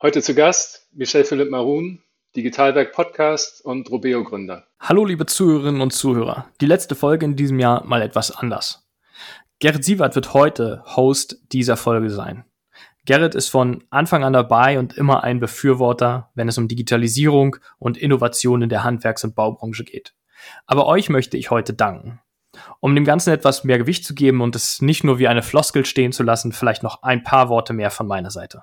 Heute zu Gast Michel Philipp Marun, Digitalwerk Podcast und Robeo Gründer. Hallo liebe Zuhörerinnen und Zuhörer. Die letzte Folge in diesem Jahr mal etwas anders. Gerrit Sievert wird heute Host dieser Folge sein. Gerrit ist von Anfang an dabei und immer ein Befürworter, wenn es um Digitalisierung und Innovation in der Handwerks- und Baubranche geht. Aber euch möchte ich heute danken. Um dem Ganzen etwas mehr Gewicht zu geben und es nicht nur wie eine Floskel stehen zu lassen, vielleicht noch ein paar Worte mehr von meiner Seite.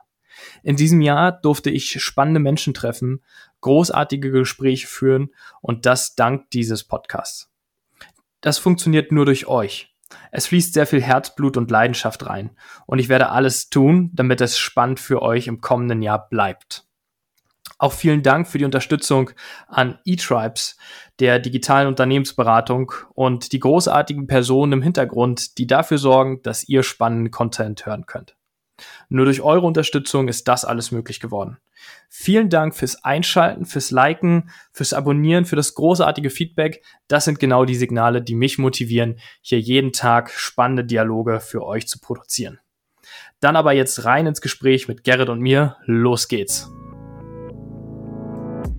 In diesem Jahr durfte ich spannende Menschen treffen, großartige Gespräche führen und das dank dieses Podcasts. Das funktioniert nur durch euch. Es fließt sehr viel Herzblut und Leidenschaft rein und ich werde alles tun, damit es spannend für euch im kommenden Jahr bleibt. Auch vielen Dank für die Unterstützung an eTribes, der digitalen Unternehmensberatung und die großartigen Personen im Hintergrund, die dafür sorgen, dass ihr spannenden Content hören könnt. Nur durch eure Unterstützung ist das alles möglich geworden. Vielen Dank fürs Einschalten, fürs Liken, fürs Abonnieren, für das großartige Feedback. Das sind genau die Signale, die mich motivieren, hier jeden Tag spannende Dialoge für euch zu produzieren. Dann aber jetzt rein ins Gespräch mit Gerrit und mir. Los geht's.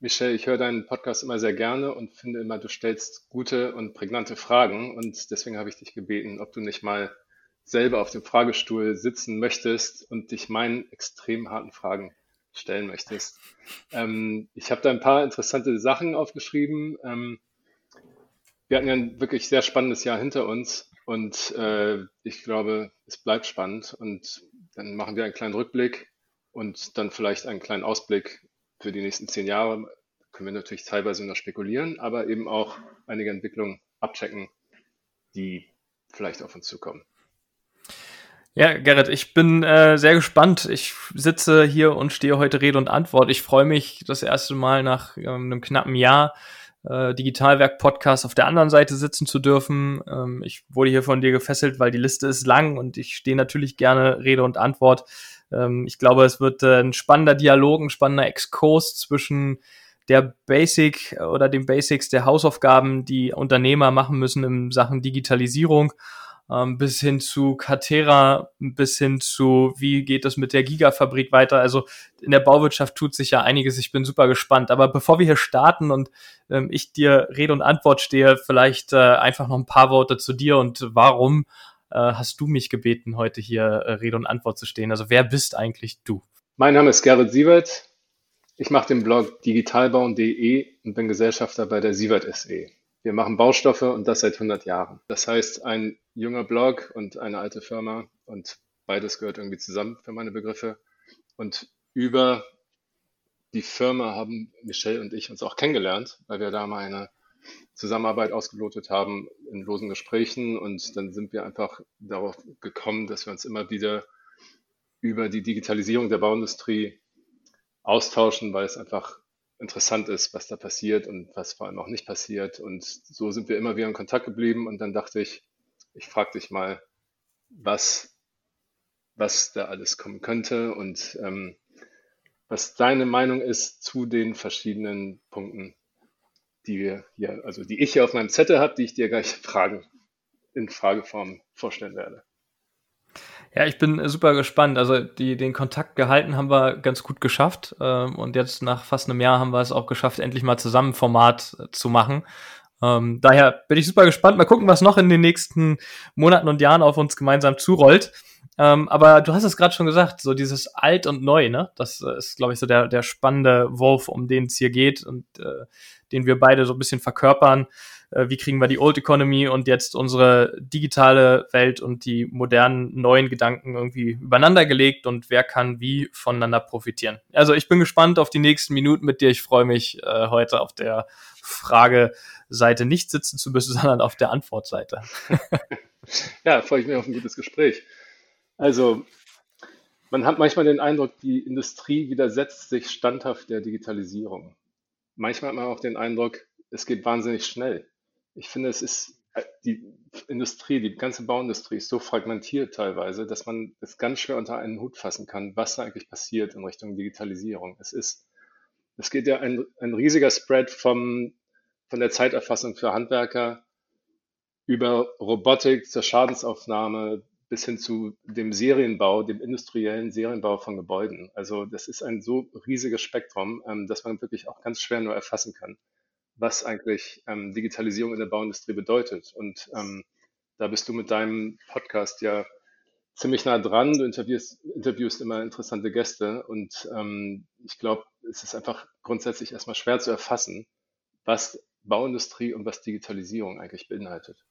Michel, ich höre deinen Podcast immer sehr gerne und finde immer, du stellst gute und prägnante Fragen und deswegen habe ich dich gebeten, ob du nicht mal selber auf dem Fragestuhl sitzen möchtest und dich meinen extrem harten Fragen stellen möchtest. Ähm, ich habe da ein paar interessante Sachen aufgeschrieben. Ähm, wir hatten ja ein wirklich sehr spannendes Jahr hinter uns und äh, ich glaube, es bleibt spannend und dann machen wir einen kleinen Rückblick und dann vielleicht einen kleinen Ausblick für die nächsten zehn Jahre. Können wir natürlich teilweise noch spekulieren, aber eben auch einige Entwicklungen abchecken, die vielleicht auf uns zukommen. Ja, Gerrit, ich bin äh, sehr gespannt. Ich sitze hier und stehe heute Rede und Antwort. Ich freue mich, das erste Mal nach ähm, einem knappen Jahr äh, Digitalwerk-Podcast auf der anderen Seite sitzen zu dürfen. Ähm, ich wurde hier von dir gefesselt, weil die Liste ist lang und ich stehe natürlich gerne Rede und Antwort. Ähm, ich glaube, es wird äh, ein spannender Dialog, ein spannender Exkurs zwischen der Basic oder den Basics der Hausaufgaben, die Unternehmer machen müssen in Sachen Digitalisierung ähm, bis hin zu Catera, bis hin zu, wie geht es mit der Gigafabrik weiter. Also in der Bauwirtschaft tut sich ja einiges. Ich bin super gespannt. Aber bevor wir hier starten und ähm, ich dir Rede und Antwort stehe, vielleicht äh, einfach noch ein paar Worte zu dir und warum äh, hast du mich gebeten, heute hier äh, Rede und Antwort zu stehen? Also wer bist eigentlich du? Mein Name ist Gerrit Sievert. Ich mache den Blog digitalbauen.de und bin Gesellschafter bei der Sievert SE. Wir machen Baustoffe und das seit 100 Jahren. Das heißt, ein junger Blog und eine alte Firma und beides gehört irgendwie zusammen für meine Begriffe. Und über die Firma haben Michelle und ich uns auch kennengelernt, weil wir da mal eine Zusammenarbeit ausgelotet haben in losen Gesprächen und dann sind wir einfach darauf gekommen, dass wir uns immer wieder über die Digitalisierung der Bauindustrie austauschen, weil es einfach interessant ist, was da passiert und was vor allem auch nicht passiert. Und so sind wir immer wieder in Kontakt geblieben. Und dann dachte ich, ich frage dich mal, was, was da alles kommen könnte und ähm, was deine Meinung ist zu den verschiedenen Punkten, die wir hier, also die ich hier auf meinem Zettel habe, die ich dir gleich Fragen in Frageform vorstellen werde. Ja, ich bin super gespannt. Also die, den Kontakt gehalten haben wir ganz gut geschafft. Ähm, und jetzt nach fast einem Jahr haben wir es auch geschafft, endlich mal zusammen Format äh, zu machen. Ähm, daher bin ich super gespannt. Mal gucken, was noch in den nächsten Monaten und Jahren auf uns gemeinsam zurollt. Ähm, aber du hast es gerade schon gesagt, so dieses Alt und Neu, ne? Das äh, ist, glaube ich, so der, der spannende Wurf, um den es hier geht und äh, den wir beide so ein bisschen verkörpern äh, wie kriegen wir die Old Economy und jetzt unsere digitale Welt und die modernen neuen Gedanken irgendwie übereinander gelegt und wer kann wie voneinander profitieren. Also ich bin gespannt auf die nächsten Minuten mit dir. Ich freue mich äh, heute auf der Frageseite nicht sitzen zu müssen, sondern auf der Antwortseite. ja, freue ich mich auf ein gutes Gespräch. Also Man hat manchmal den Eindruck, die Industrie widersetzt sich standhaft der Digitalisierung. Manchmal hat man auch den Eindruck, es geht wahnsinnig schnell. Ich finde, es ist äh, die Industrie, die ganze Bauindustrie ist so fragmentiert teilweise, dass man es ganz schwer unter einen Hut fassen kann, was da eigentlich passiert in Richtung Digitalisierung. Es ist, es geht ja ein, ein riesiger Spread vom, von der Zeiterfassung für Handwerker über Robotik zur Schadensaufnahme bis hin zu dem Serienbau, dem industriellen Serienbau von Gebäuden. Also das ist ein so riesiges Spektrum, ähm, dass man wirklich auch ganz schwer nur erfassen kann, was eigentlich ähm, Digitalisierung in der Bauindustrie bedeutet. Und ähm, da bist du mit deinem Podcast ja ziemlich nah dran. Du interviewst, interviewst immer interessante Gäste und ich glaube, es ist einfach grundsätzlich erstmal schwer zu erfassen, was Bauindustrie und was Digitalisierung eigentlich beinhaltet.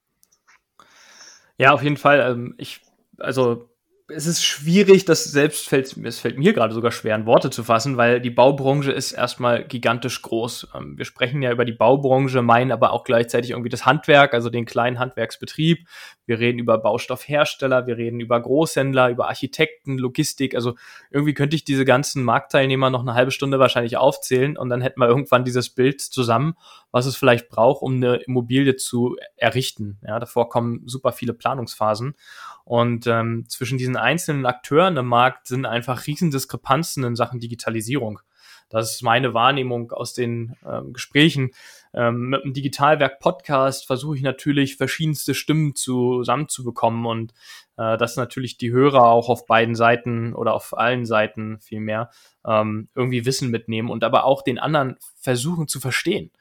Ja, auf jeden Fall. Ähm, ich, also es ist schwierig, das selbst fällt, es fällt mir gerade sogar schwer, in Worte zu fassen, weil die Baubranche ist erstmal gigantisch groß. Ähm, wir sprechen ja über die Baubranche, meinen aber auch gleichzeitig irgendwie das Handwerk, also den kleinen Handwerksbetrieb. Wir reden über Baustoffhersteller, wir reden über Großhändler, über Architekten, Logistik. Also irgendwie könnte ich diese ganzen Marktteilnehmer noch eine halbe Stunde wahrscheinlich aufzählen und dann hätten wir irgendwann dieses Bild zusammen, was es vielleicht braucht, um eine Immobilie zu errichten. Ja, davor kommen super viele Planungsphasen. Und ähm, zwischen diesen einzelnen Akteuren im Markt sind einfach riesen Diskrepanzen in Sachen Digitalisierung. Das ist meine Wahrnehmung aus den ähm, Gesprächen. Ähm, mit dem Digitalwerk Podcast versuche ich natürlich verschiedenste Stimmen zusammenzubekommen und äh, dass natürlich die Hörer auch auf beiden Seiten oder auf allen Seiten vielmehr ähm, irgendwie Wissen mitnehmen und aber auch den anderen versuchen zu verstehen.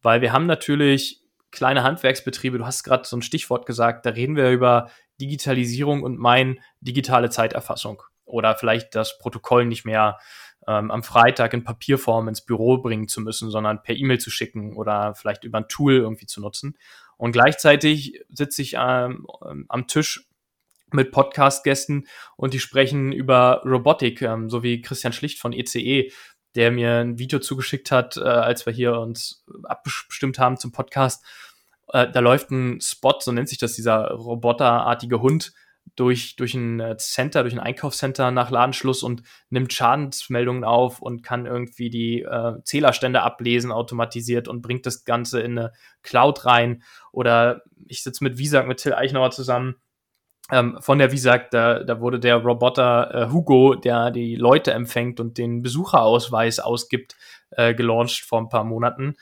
Weil wir haben natürlich kleine Handwerksbetriebe, du hast gerade so ein Stichwort gesagt, da reden wir über Digitalisierung und mein digitale Zeiterfassung oder vielleicht das Protokoll nicht mehr ähm, am Freitag in Papierform ins Büro bringen zu müssen, sondern per E-Mail zu schicken oder vielleicht über ein Tool irgendwie zu nutzen. Und gleichzeitig sitze ich ähm, am Tisch mit Podcast-Gästen und die sprechen über Robotik, ähm, so wie Christian Schlicht von ECE, der mir ein Video zugeschickt hat, äh, als wir hier uns abgestimmt haben zum Podcast äh, da läuft ein Spot, so nennt sich das, dieser roboterartige Hund durch, durch ein äh, Center, durch ein Einkaufscenter nach Ladenschluss und nimmt Schadensmeldungen auf und kann irgendwie die äh, Zählerstände ablesen automatisiert und bringt das Ganze in eine Cloud rein. Oder ich sitze mit Visag, mit Till Eichnauer zusammen. Ähm, von der Visag, da, da wurde der Roboter äh, Hugo, der die Leute empfängt und den Besucherausweis ausgibt, äh, gelauncht vor ein paar Monaten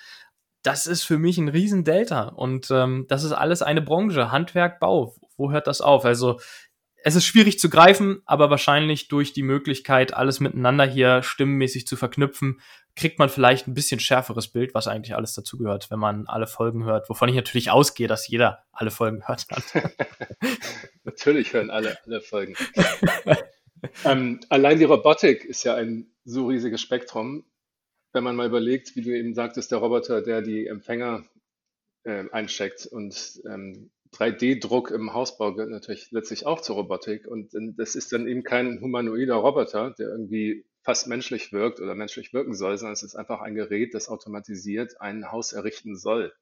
das ist für mich ein Riesendelta. Und ähm, das ist alles eine Branche. Handwerk, Bau. Wo hört das auf? Also es ist schwierig zu greifen, aber wahrscheinlich durch die Möglichkeit, alles miteinander hier stimmenmäßig zu verknüpfen, kriegt man vielleicht ein bisschen schärferes Bild, was eigentlich alles dazugehört, wenn man alle Folgen hört. Wovon ich natürlich ausgehe, dass jeder alle Folgen hört hat. natürlich hören alle alle Folgen. ähm, allein die Robotik ist ja ein so riesiges Spektrum wenn man mal überlegt, wie du eben sagtest, der Roboter, der die Empfänger äh, einsteckt und ähm, 3D-Druck im Hausbau gehört natürlich letztlich auch zur Robotik und das ist dann eben kein humanoider Roboter, der irgendwie fast menschlich wirkt oder menschlich wirken soll, sondern es ist einfach ein Gerät, das automatisiert ein Haus errichten soll.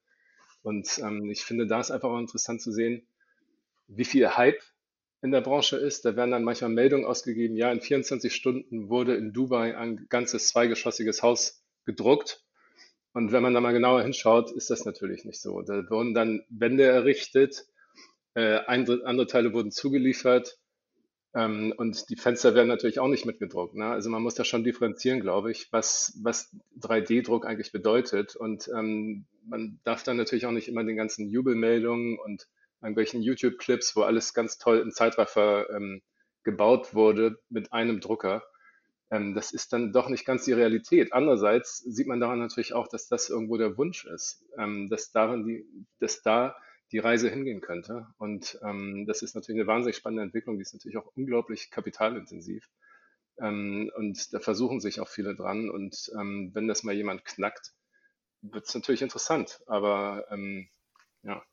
Und ähm, ich finde, da ist einfach auch interessant zu sehen, wie viel Hype in der Branche ist. Da werden dann manchmal Meldungen ausgegeben, ja, in 24 Stunden wurde in Dubai ein ganzes zweigeschossiges Haus gedruckt. Und wenn man da mal genauer hinschaut, ist das natürlich nicht so. Da wurden dann Wände errichtet, äh, andere Teile wurden zugeliefert und die Fenster werden natürlich auch nicht mitgedruckt. Ne? Also man muss da schon differenzieren, glaube ich, was, was 3D-Druck eigentlich bedeutet. Und ähm, man darf dann natürlich auch nicht immer den ganzen Jubelmeldungen und irgendwelchen YouTube-Clips, wo alles ganz toll im Zeitraffer ähm, gebaut wurde mit einem Drucker, ähm, das ist dann doch nicht ganz die Realität. Andererseits sieht man daran natürlich auch, dass das irgendwo der Wunsch ist, ähm, dass, darin die, dass da die Reise hingehen könnte. Und ähm, das ist natürlich eine wahnsinnig spannende Entwicklung, die ist natürlich auch unglaublich kapitalintensiv. Ähm, und da versuchen sich auch viele dran. Und ähm, wenn das mal jemand knackt, wird es natürlich interessant. Aber ähm, ja.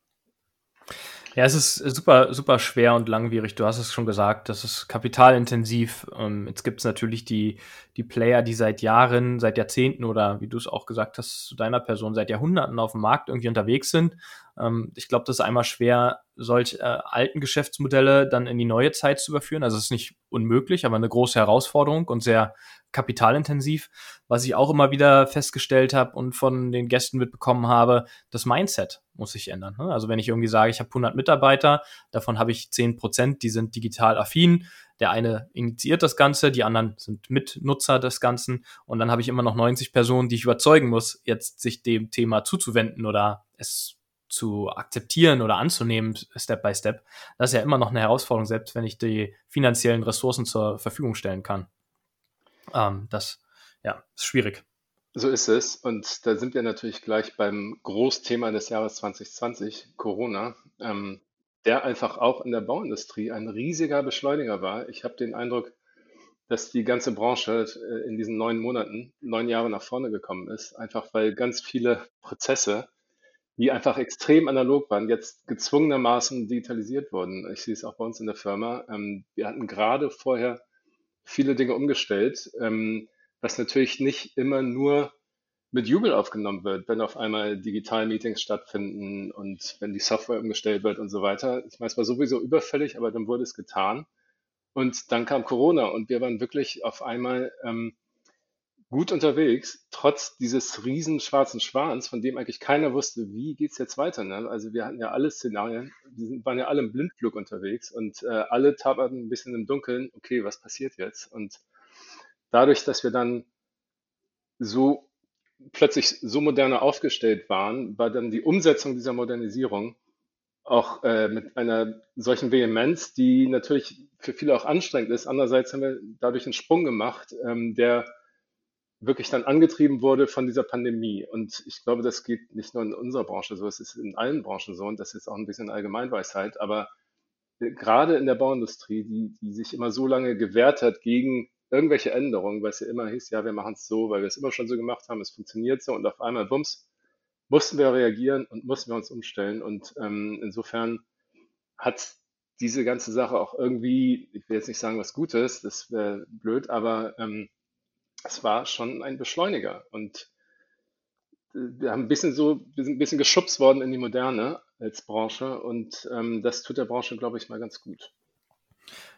Ja, es ist super, super schwer und langwierig. Du hast es schon gesagt, das ist kapitalintensiv. Ähm, jetzt gibt es natürlich die, die Player, die seit Jahren, seit Jahrzehnten oder wie du es auch gesagt hast, zu deiner Person seit Jahrhunderten auf dem Markt irgendwie unterwegs sind. Ähm, ich glaube, das ist einmal schwer, solch äh, alten Geschäftsmodelle dann in die neue Zeit zu überführen. Also es ist nicht unmöglich, aber eine große Herausforderung und sehr kapitalintensiv. Was ich auch immer wieder festgestellt habe und von den Gästen mitbekommen habe, das Mindset muss sich ändern. Ne? Also wenn ich irgendwie sage, ich habe 100 Mitarbeiter, davon habe ich 10 Prozent, die sind digital affin. Der eine initiiert das Ganze, die anderen sind Mitnutzer des Ganzen und dann habe ich immer noch 90 Personen, die ich überzeugen muss, jetzt sich dem Thema zuzuwenden oder es zu akzeptieren oder anzunehmen, Step by Step, das ist ja immer noch eine Herausforderung, selbst wenn ich die finanziellen Ressourcen zur Verfügung stellen kann. Ähm, das ja, ist schwierig. So ist es. Und da sind wir natürlich gleich beim Großthema des Jahres 2020, Corona, ähm, der einfach auch in der Bauindustrie ein riesiger Beschleuniger war. Ich habe den Eindruck, dass die ganze Branche äh, in diesen neun Monaten, neun Jahre nach vorne gekommen ist, einfach weil ganz viele Prozesse die einfach extrem analog waren, jetzt gezwungenermaßen digitalisiert wurden. Ich sehe es auch bei uns in der Firma. Ähm, wir hatten gerade vorher viele Dinge umgestellt, ähm, was natürlich nicht immer nur mit Jubel aufgenommen wird, wenn auf einmal Digital-Meetings stattfinden und wenn die Software umgestellt wird und so weiter. Ich meine, es war sowieso überfällig, aber dann wurde es getan. Und dann kam Corona und wir waren wirklich auf einmal ähm, gut unterwegs, trotz dieses riesen schwarzen Schwans, von dem eigentlich keiner wusste, wie geht's jetzt weiter. Ne? Also wir hatten ja alle Szenarien, wir waren ja alle im Blindflug unterwegs und äh, alle taperten ein bisschen im Dunkeln, okay, was passiert jetzt? Und dadurch, dass wir dann so plötzlich so moderner aufgestellt waren, war dann die Umsetzung dieser Modernisierung auch äh, mit einer solchen Vehemenz, die natürlich für viele auch anstrengend ist. Andererseits haben wir dadurch einen Sprung gemacht, ähm, der wirklich dann angetrieben wurde von dieser Pandemie. Und ich glaube, das geht nicht nur in unserer Branche so, es ist in allen Branchen so und das ist auch ein bisschen Allgemeinweisheit. Aber äh, gerade in der Bauindustrie, die, die sich immer so lange gewehrt hat gegen irgendwelche Änderungen, weil es ja immer hieß, ja, wir machen es so, weil wir es immer schon so gemacht haben, es funktioniert so und auf einmal, bums, mussten wir reagieren und mussten wir uns umstellen. Und ähm, insofern hat diese ganze Sache auch irgendwie, ich will jetzt nicht sagen was Gutes, das wäre blöd, aber ähm, es war schon ein Beschleuniger. Und äh, wir haben ein bisschen so, wir sind ein bisschen geschubst worden in die Moderne als Branche und ähm, das tut der Branche, glaube ich, mal ganz gut.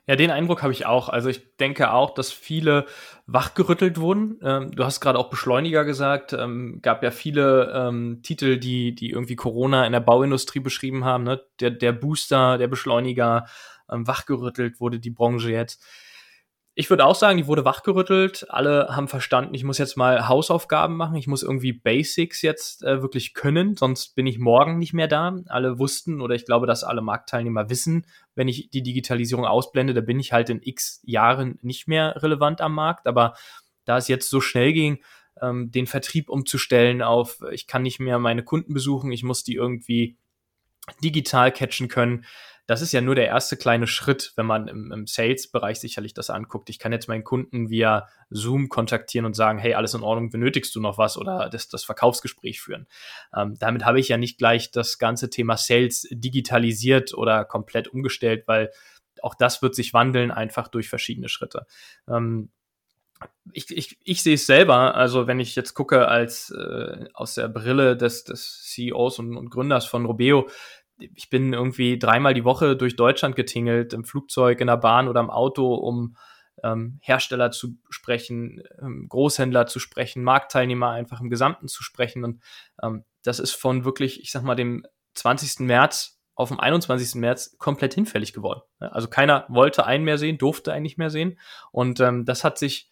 Ja, den Eindruck habe ich auch. Also ich denke auch, dass viele wachgerüttelt wurden. Ähm, du hast gerade auch Beschleuniger gesagt. Ähm, gab ja viele ähm, Titel, die, die irgendwie Corona in der Bauindustrie beschrieben haben. Ne? Der, der Booster, der Beschleuniger, ähm, wachgerüttelt wurde die Branche jetzt ich würde auch sagen, die wurde wachgerüttelt. Alle haben verstanden, ich muss jetzt mal Hausaufgaben machen. Ich muss irgendwie Basics jetzt äh, wirklich können, sonst bin ich morgen nicht mehr da. Alle wussten oder ich glaube, dass alle Marktteilnehmer wissen, wenn ich die Digitalisierung ausblende, da bin ich halt in x Jahren nicht mehr relevant am Markt. Aber da es jetzt so schnell ging, ähm, den Vertrieb umzustellen auf, ich kann nicht mehr meine Kunden besuchen, ich muss die irgendwie digital catchen können, das ist ja nur der erste kleine Schritt, wenn man im, im Sales-Bereich sicherlich das anguckt. Ich kann jetzt meinen Kunden via Zoom kontaktieren und sagen, hey, alles in Ordnung, benötigst du noch was oder das, das Verkaufsgespräch führen. Ähm, damit habe ich ja nicht gleich das ganze Thema Sales digitalisiert oder komplett umgestellt, weil auch das wird sich wandeln, einfach durch verschiedene Schritte. Ähm, ich, ich, ich sehe es selber, also wenn ich jetzt gucke als äh, aus der Brille des, des CEOs und, und Gründers von Robeo, ich bin irgendwie dreimal die Woche durch Deutschland getingelt, im Flugzeug, in der Bahn oder im Auto, um ähm, Hersteller zu sprechen, ähm, Großhändler zu sprechen, Marktteilnehmer einfach im Gesamten zu sprechen. Und ähm, das ist von wirklich, ich sag mal, dem 20. März auf dem 21. März komplett hinfällig geworden. Also keiner wollte einen mehr sehen, durfte einen nicht mehr sehen. Und ähm, das hat sich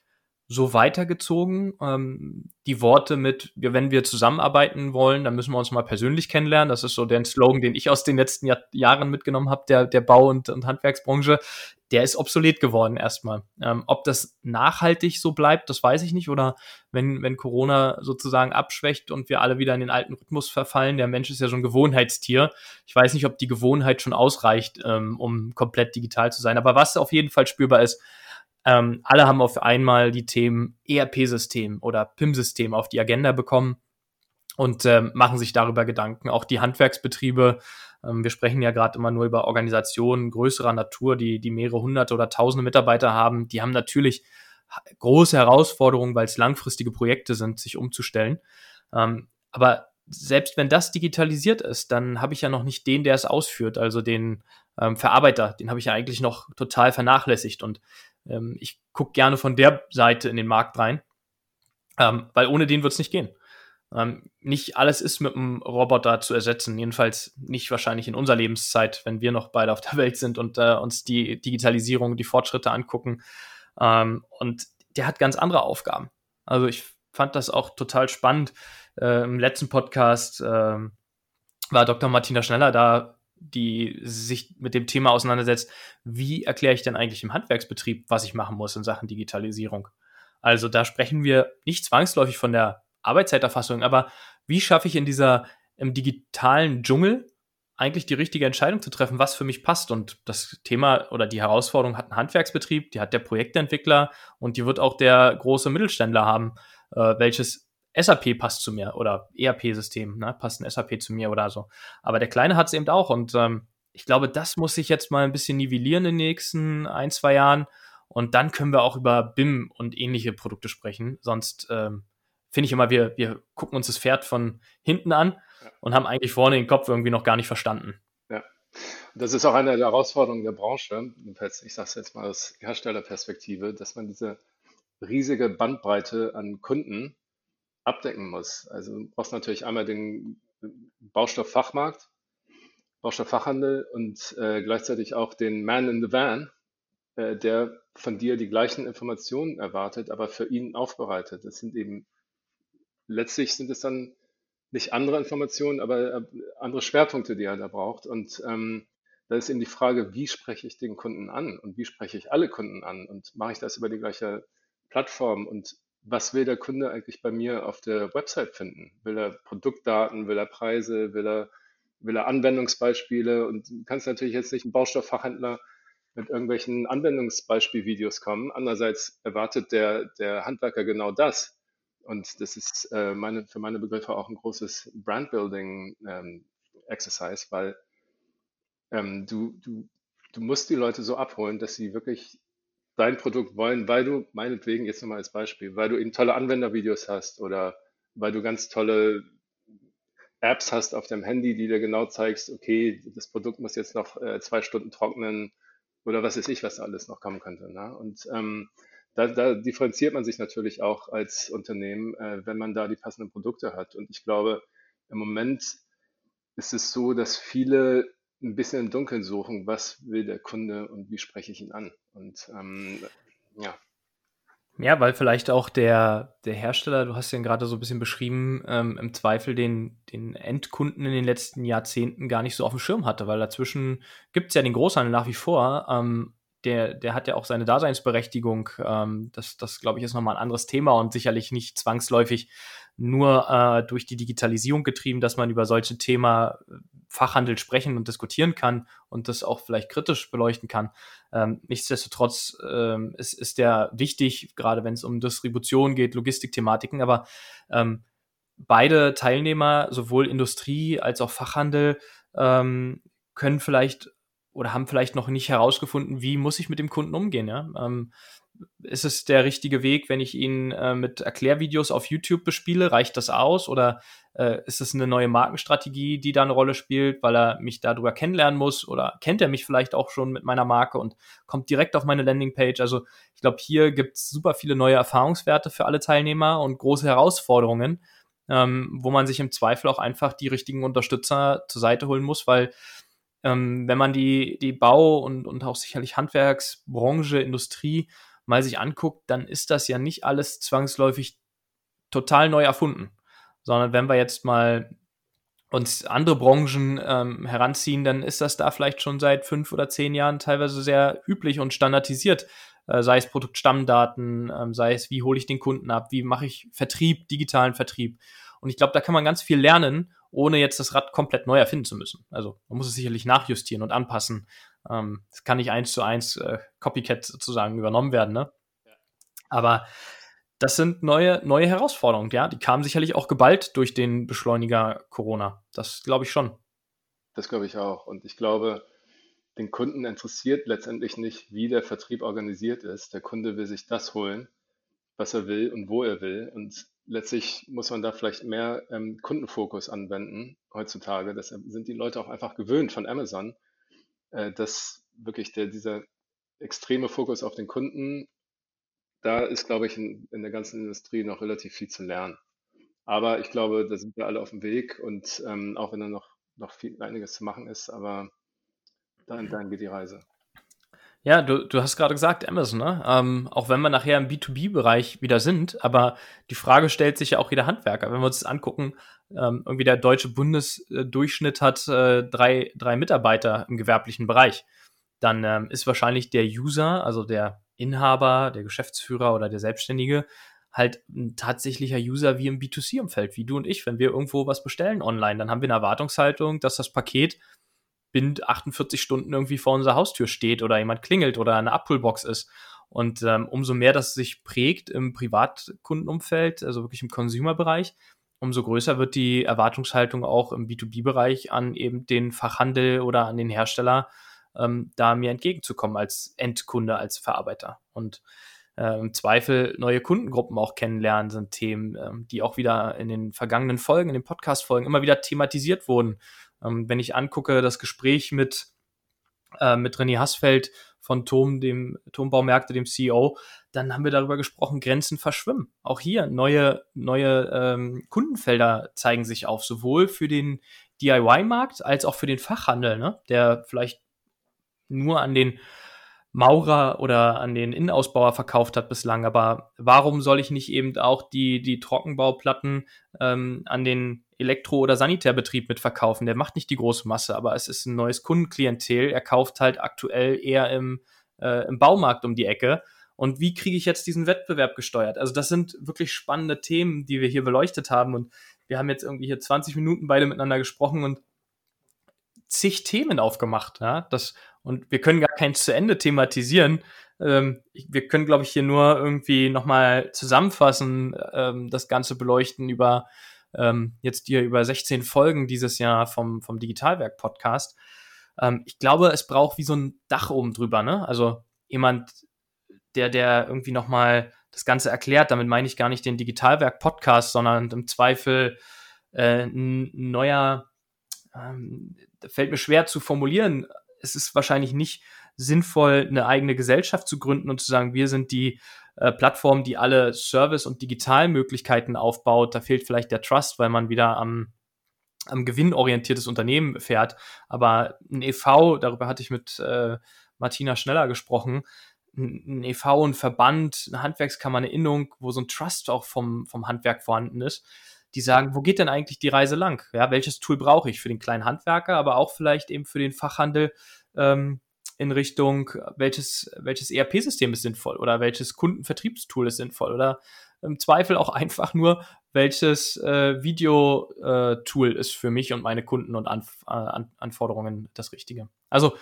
so weitergezogen. Ähm, die Worte mit, wenn wir zusammenarbeiten wollen, dann müssen wir uns mal persönlich kennenlernen. Das ist so der Slogan, den ich aus den letzten Jahr Jahren mitgenommen habe, der, der Bau- und, und Handwerksbranche. Der ist obsolet geworden erstmal. Ähm, ob das nachhaltig so bleibt, das weiß ich nicht. Oder wenn, wenn Corona sozusagen abschwächt und wir alle wieder in den alten Rhythmus verfallen, der Mensch ist ja so ein Gewohnheitstier. Ich weiß nicht, ob die Gewohnheit schon ausreicht, ähm, um komplett digital zu sein. Aber was auf jeden Fall spürbar ist, ähm, alle haben auf einmal die Themen ERP-System oder PIM-System auf die Agenda bekommen und ähm, machen sich darüber Gedanken. Auch die Handwerksbetriebe Ähm, wir sprechen ja gerade immer nur über Organisationen größerer Natur, die, die mehrere hunderte oder tausende Mitarbeiter haben. Die haben natürlich große Herausforderungen, weil es langfristige Projekte sind, sich umzustellen. Ähm, aber selbst wenn das digitalisiert ist, dann habe ich ja noch nicht den, der es ausführt, also den ähm, Verarbeiter, den habe ich ja eigentlich noch total vernachlässigt. Und ähm, ich gucke gerne von der Seite in den Markt rein, ähm, weil ohne den wird es nicht gehen. Ähm, nicht alles ist mit einem Roboter zu ersetzen, jedenfalls nicht wahrscheinlich in unserer Lebenszeit, wenn wir noch beide auf der Welt sind und äh, uns die Digitalisierung, die Fortschritte angucken. Ähm, und der hat ganz andere Aufgaben. Also ich fand das auch total spannend. Äh, Im letzten Podcast äh, war Dr. Martina Schneller da, die sich mit dem Thema auseinandersetzt, wie erkläre ich denn eigentlich im Handwerksbetrieb, was ich machen muss in Sachen Digitalisierung. Also da sprechen wir nicht zwangsläufig von der Arbeitszeiterfassung, aber wie schaffe ich in dieser im digitalen Dschungel eigentlich die richtige Entscheidung zu treffen, was für mich passt. Und das Thema oder die Herausforderung hat ein Handwerksbetrieb, die hat der Projektentwickler und die wird auch der große Mittelständler haben, äh, welches SAP passt zu mir oder ERP-System, ne, passt ein SAP zu mir oder so. Aber der Kleine hat es eben auch und ähm, ich glaube, das muss sich jetzt mal ein bisschen nivellieren in den nächsten ein, zwei Jahren und dann können wir auch über BIM und ähnliche Produkte sprechen. Sonst ähm, finde ich immer, wir, wir gucken uns das Pferd von hinten an ja. und haben eigentlich vorne den Kopf irgendwie noch gar nicht verstanden. Ja, das ist auch eine der Herausforderungen der Branche, ich sage es jetzt mal aus Herstellerperspektive, dass man diese riesige Bandbreite an Kunden abdecken muss. Also du brauchst natürlich einmal den Baustofffachmarkt, Baustofffachhandel und äh, gleichzeitig auch den Man in the Van, äh, der von dir die gleichen Informationen erwartet, aber für ihn aufbereitet. Das sind eben letztlich sind es dann nicht andere Informationen, aber äh, andere Schwerpunkte, die er da braucht. Und ähm, da ist eben die Frage, wie spreche ich den Kunden an und wie spreche ich alle Kunden an und mache ich das über die gleiche Plattform und was will der Kunde eigentlich bei mir auf der Website finden? Will er Produktdaten, will er Preise, will er, will er Anwendungsbeispiele? Und du kannst natürlich jetzt nicht ein Baustoffachhändler mit irgendwelchen Anwendungsbeispielvideos kommen. Andererseits erwartet der, der Handwerker genau das. Und das ist äh, meine, für meine Begriffe auch ein großes Brandbuilding-Exercise, ähm, weil ähm, du, du, du musst die Leute so abholen, dass sie wirklich dein Produkt wollen, weil du meinetwegen, jetzt nochmal als Beispiel, weil du eben tolle Anwendervideos hast oder weil du ganz tolle Apps hast auf dem Handy, die dir genau zeigst, okay, das Produkt muss jetzt noch äh, zwei Stunden trocknen oder was weiß ich, was da alles noch kommen könnte. Ne? Und ähm, da, da differenziert man sich natürlich auch als Unternehmen, äh, wenn man da die passenden Produkte hat. Und ich glaube, im Moment ist es so, dass viele ein bisschen im Dunkeln suchen, was will der Kunde und wie spreche ich ihn an. Und ähm, ja. Ja, weil vielleicht auch der, der Hersteller, du hast ja gerade so ein bisschen beschrieben, ähm, im Zweifel den, den Endkunden in den letzten Jahrzehnten gar nicht so auf dem Schirm hatte, weil dazwischen gibt es ja den Großhandel nach wie vor, ähm, der, der hat ja auch seine Daseinsberechtigung. Ähm, das, das glaube ich, ist nochmal ein anderes Thema und sicherlich nicht zwangsläufig nur äh, durch die Digitalisierung getrieben, dass man über solche Themen äh, Fachhandel sprechen und diskutieren kann und das auch vielleicht kritisch beleuchten kann. Ähm, nichtsdestotrotz ähm, ist, ist der wichtig, gerade wenn es um Distribution geht, Logistikthematiken, aber ähm, beide Teilnehmer, sowohl Industrie als auch Fachhandel, ähm, können vielleicht oder haben vielleicht noch nicht herausgefunden, wie muss ich mit dem Kunden umgehen. Ja? Ähm, ist es der richtige Weg, wenn ich ihn äh, mit Erklärvideos auf YouTube bespiele? Reicht das aus? Oder äh, ist es eine neue Markenstrategie, die da eine Rolle spielt, weil er mich darüber kennenlernen muss? Oder kennt er mich vielleicht auch schon mit meiner Marke und kommt direkt auf meine Landingpage? Also ich glaube, hier gibt es super viele neue Erfahrungswerte für alle Teilnehmer und große Herausforderungen, ähm, wo man sich im Zweifel auch einfach die richtigen Unterstützer zur Seite holen muss, weil ähm, wenn man die, die Bau- und, und auch sicherlich Handwerksbranche, Industrie mal sich anguckt, dann ist das ja nicht alles zwangsläufig total neu erfunden, sondern wenn wir jetzt mal uns andere Branchen ähm, heranziehen, dann ist das da vielleicht schon seit fünf oder zehn Jahren teilweise sehr üblich und standardisiert. Äh, sei es Produktstammdaten, ähm, sei es, wie hole ich den Kunden ab, wie mache ich Vertrieb, digitalen Vertrieb. Und ich glaube, da kann man ganz viel lernen ohne jetzt das Rad komplett neu erfinden zu müssen. Also man muss es sicherlich nachjustieren und anpassen. Ähm, das kann nicht eins zu eins äh, Copycat sozusagen übernommen werden, ne? Ja. Aber das sind neue, neue Herausforderungen, ja. Die kamen sicherlich auch geballt durch den Beschleuniger Corona. Das glaube ich schon. Das glaube ich auch. Und ich glaube, den Kunden interessiert letztendlich nicht, wie der Vertrieb organisiert ist. Der Kunde will sich das holen, was er will und wo er will. Und letztlich muss man da vielleicht mehr ähm, Kundenfokus anwenden heutzutage. Deshalb sind die Leute auch einfach gewöhnt von Amazon, äh, dass wirklich der, dieser extreme Fokus auf den Kunden, da ist, glaube ich, in, in der ganzen Industrie noch relativ viel zu lernen. Aber ich glaube, da sind wir alle auf dem Weg und ähm, auch wenn da noch, noch viel, einiges zu machen ist, aber dahin, dahin geht die Reise. Ja, du, du hast gerade gesagt, Amazon, ne? Ähm, auch wenn wir nachher im B2B-Bereich wieder sind, aber die Frage stellt sich ja auch jeder Handwerker. Wenn wir uns das angucken, ähm, irgendwie der deutsche Bundesdurchschnitt hat äh, drei, drei Mitarbeiter im gewerblichen Bereich. Dann ähm, ist wahrscheinlich der User, also der Inhaber, der Geschäftsführer oder der Selbstständige, halt ein tatsächlicher User wie im B2C-Umfeld, wie du und ich. Wenn wir irgendwo was bestellen online, dann haben wir eine Erwartungshaltung, dass das Paket binnen 48 Stunden irgendwie vor unserer Haustür steht oder jemand klingelt oder eine Abholbox ist. Und ähm, umso mehr das sich prägt im Privatkundenumfeld, also wirklich im Consumer-Bereich, umso größer wird die Erwartungshaltung auch im B2B-Bereich an eben den Fachhandel oder an den Hersteller, ähm, da mir entgegenzukommen als Endkunde, als Verarbeiter. Und äh, im Zweifel neue Kundengruppen auch kennenlernen sind Themen, ähm, die auch wieder in den vergangenen Folgen, in den Podcast-Folgen immer wieder thematisiert wurden. Ähm, wenn ich angucke, das Gespräch mit, äh, mit René Hassfeld von Tom, dem Turmbaumärkte, dem CEO, dann haben wir darüber gesprochen, Grenzen verschwimmen. Auch hier neue, neue ähm, Kundenfelder zeigen sich auf, sowohl für den DIY-Markt als auch für den Fachhandel, ne? der vielleicht nur an den Maurer oder an den Innenausbauer verkauft hat bislang. Aber warum soll ich nicht eben auch die, die Trockenbauplatten ähm, an den Elektro- oder Sanitärbetrieb mitverkaufen? Der macht nicht die große Masse, aber es ist ein neues Kundenklientel. Er kauft halt aktuell eher im, äh, im Baumarkt um die Ecke. Und wie kriege ich jetzt diesen Wettbewerb gesteuert? Also das sind wirklich spannende Themen, die wir hier beleuchtet haben. Und wir haben jetzt irgendwie hier 20 Minuten beide miteinander gesprochen und zig Themen aufgemacht. Ja? Das, und wir können gar keins zu Ende thematisieren. Ähm, wir können, glaube ich, hier nur irgendwie nochmal zusammenfassen, ähm, das Ganze beleuchten über ähm, jetzt hier über 16 Folgen dieses Jahr vom, vom Digitalwerk-Podcast. Ähm, ich glaube, es braucht wie so ein Dach oben drüber, ne? Also jemand, der, der irgendwie nochmal das Ganze erklärt. Damit meine ich gar nicht den Digitalwerk-Podcast, sondern im Zweifel äh, ein neuer, ähm, fällt mir schwer zu formulieren, es ist wahrscheinlich nicht sinnvoll, eine eigene Gesellschaft zu gründen und zu sagen, wir sind die äh, Plattform, die alle Service- und Digitalmöglichkeiten aufbaut. Da fehlt vielleicht der Trust, weil man wieder am, am gewinnorientiertes Unternehmen fährt. Aber ein EV, darüber hatte ich mit äh, Martina Schneller gesprochen, ein EV, ein Verband, eine Handwerkskammer, eine Innung, wo so ein Trust auch vom, vom Handwerk vorhanden ist, die sagen, wo geht denn eigentlich die Reise lang? Ja, welches Tool brauche ich für den kleinen Handwerker, aber auch vielleicht eben für den Fachhandel ähm, in Richtung, welches, welches ERP-System ist sinnvoll oder welches Kundenvertriebstool ist sinnvoll oder im Zweifel auch einfach nur, welches äh, Video-Tool äh, ist für mich und meine Kunden und Anf äh, An Anforderungen das Richtige. Also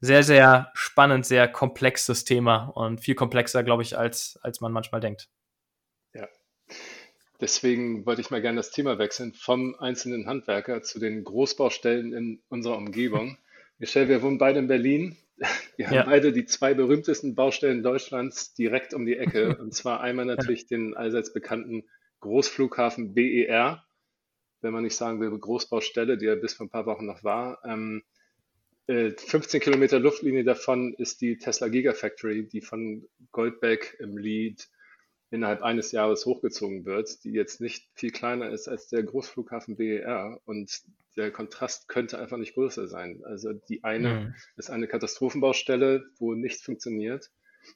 sehr, sehr spannend, sehr komplexes Thema und viel komplexer, glaube ich, als, als man manchmal denkt. Ja. Deswegen wollte ich mal gerne das Thema wechseln vom einzelnen Handwerker zu den Großbaustellen in unserer Umgebung. Michelle, wir wohnen beide in Berlin. Wir haben ja. beide die zwei berühmtesten Baustellen Deutschlands direkt um die Ecke. Und zwar einmal natürlich den allseits bekannten Großflughafen BER, wenn man nicht sagen will, Großbaustelle, die ja bis vor ein paar Wochen noch war. Ähm, 15 äh, Kilometer Luftlinie davon ist die Tesla Gigafactory, die von Goldbeck im Lead innerhalb eines Jahres hochgezogen wird, die jetzt nicht viel kleiner ist als der Großflughafen BER und der Kontrast könnte einfach nicht größer sein. Also die eine mhm. ist eine Katastrophenbaustelle, wo nichts funktioniert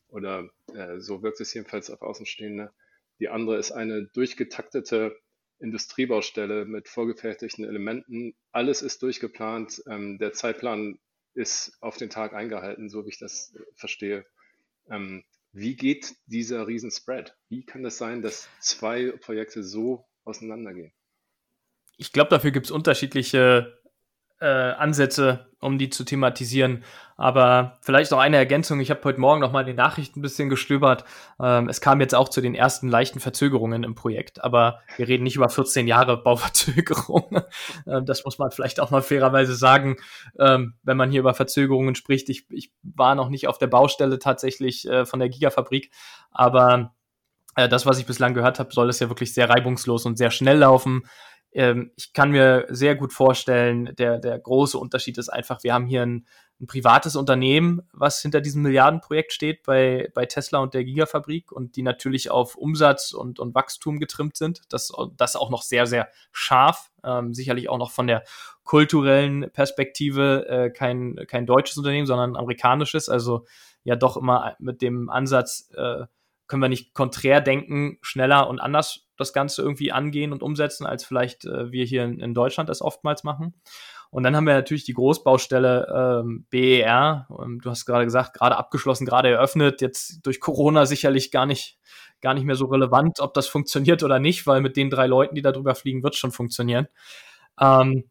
oder äh, so wirkt es jedenfalls auf Außenstehende. Die andere ist eine durchgetaktete Industriebaustelle mit vorgefertigten Elementen. Alles ist durchgeplant. Ähm, der Zeitplan ist auf den Tag eingehalten, so wie ich das verstehe. Ähm, wie geht dieser Riesenspread? Wie kann das sein, dass zwei Projekte so auseinandergehen? Ich glaube, dafür gibt es unterschiedliche äh, Ansätze, um die zu thematisieren. Aber vielleicht noch eine Ergänzung. Ich habe heute Morgen noch mal die Nachrichten ein bisschen gestöbert. Ähm, es kam jetzt auch zu den ersten leichten Verzögerungen im Projekt. Aber wir reden nicht über 14 Jahre Bauverzögerung. äh, das muss man vielleicht auch mal fairerweise sagen, ähm, wenn man hier über Verzögerungen spricht. Ich, ich war noch nicht auf der Baustelle tatsächlich äh, von der Gigafabrik. Aber äh, das, was ich bislang gehört habe, soll es ja wirklich sehr reibungslos und sehr schnell laufen ähm, ich kann mir sehr gut vorstellen, der, der große Unterschied ist einfach, wir haben hier ein, ein privates Unternehmen, was hinter diesem Milliardenprojekt steht bei, bei Tesla und der Gigafabrik und die natürlich auf Umsatz und, und Wachstum getrimmt sind. Das, das auch noch sehr, sehr scharf. Ähm, sicherlich auch noch von der kulturellen Perspektive äh, kein, kein deutsches Unternehmen, sondern amerikanisches. Also ja doch immer mit dem Ansatz, äh, können wir nicht konträr denken, schneller und anders das Ganze irgendwie angehen und umsetzen, als vielleicht äh, wir hier in, in, Deutschland das oftmals machen. Und dann haben wir natürlich die Großbaustelle ähm, BER. Und du hast gerade gesagt, gerade abgeschlossen, gerade eröffnet. Jetzt durch Corona sicherlich gar nicht, gar nicht mehr so relevant, ob das funktioniert oder nicht, weil mit den drei Leuten, die da drüber fliegen, wird es schon funktionieren. Ähm,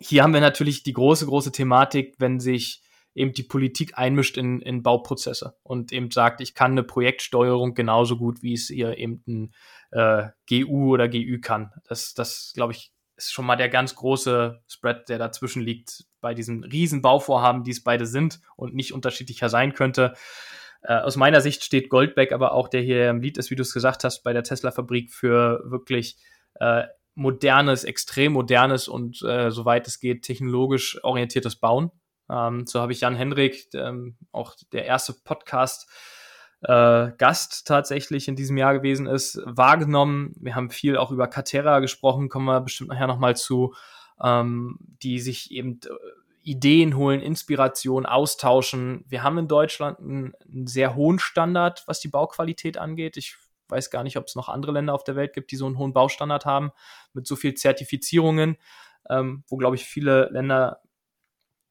hier haben wir natürlich die große, große Thematik, wenn sich eben die Politik einmischt in, in Bauprozesse und eben sagt, ich kann eine Projektsteuerung genauso gut, wie es hier eben ein äh, GU oder GÜ kann. Das, das glaube ich, ist schon mal der ganz große Spread, der dazwischen liegt bei diesen riesen Bauvorhaben, die es beide sind und nicht unterschiedlicher sein könnte. Äh, aus meiner Sicht steht Goldbeck, aber auch der hier im Lied ist, wie du es gesagt hast, bei der Tesla-Fabrik für wirklich äh, modernes, extrem modernes und äh, soweit es geht, technologisch orientiertes Bauen. Ähm, so habe ich Jan Henrik, ähm, auch der erste Podcast, äh, Gast tatsächlich in diesem Jahr gewesen ist, wahrgenommen. Wir haben viel auch über Katera gesprochen, kommen wir bestimmt nachher nochmal zu, ähm, die sich eben äh, Ideen holen, Inspiration austauschen. Wir haben in Deutschland einen, einen, sehr hohen Standard, was die Bauqualität angeht. Ich weiß gar nicht, ob es noch andere Länder auf der Welt gibt, die so einen hohen Baustandard haben, mit so viel Zertifizierungen, ähm, wo, glaube ich, viele Länder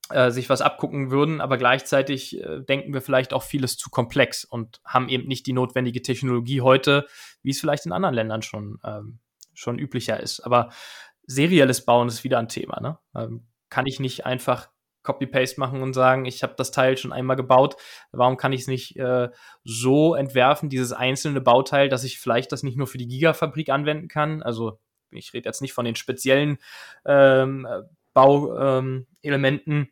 äh, sich was abgucken würden, aber gleichzeitig äh, denken wir vielleicht auch vieles zu komplex und haben eben nicht die notwendige Technologie heute, wie es vielleicht in anderen Ländern schon, ähm, schon üblicher ist. Aber serielles Bauen ist wieder ein Thema. Ne? Ähm, kann ich nicht einfach Copy-Paste machen und sagen, ich habe das Teil schon einmal gebaut, warum kann ich es nicht äh, so entwerfen, dieses einzelne Bauteil, dass ich vielleicht das nicht nur für die Gigafabrik anwenden kann? Also ich rede jetzt nicht von den speziellen ähm, Bauelementen, ähm,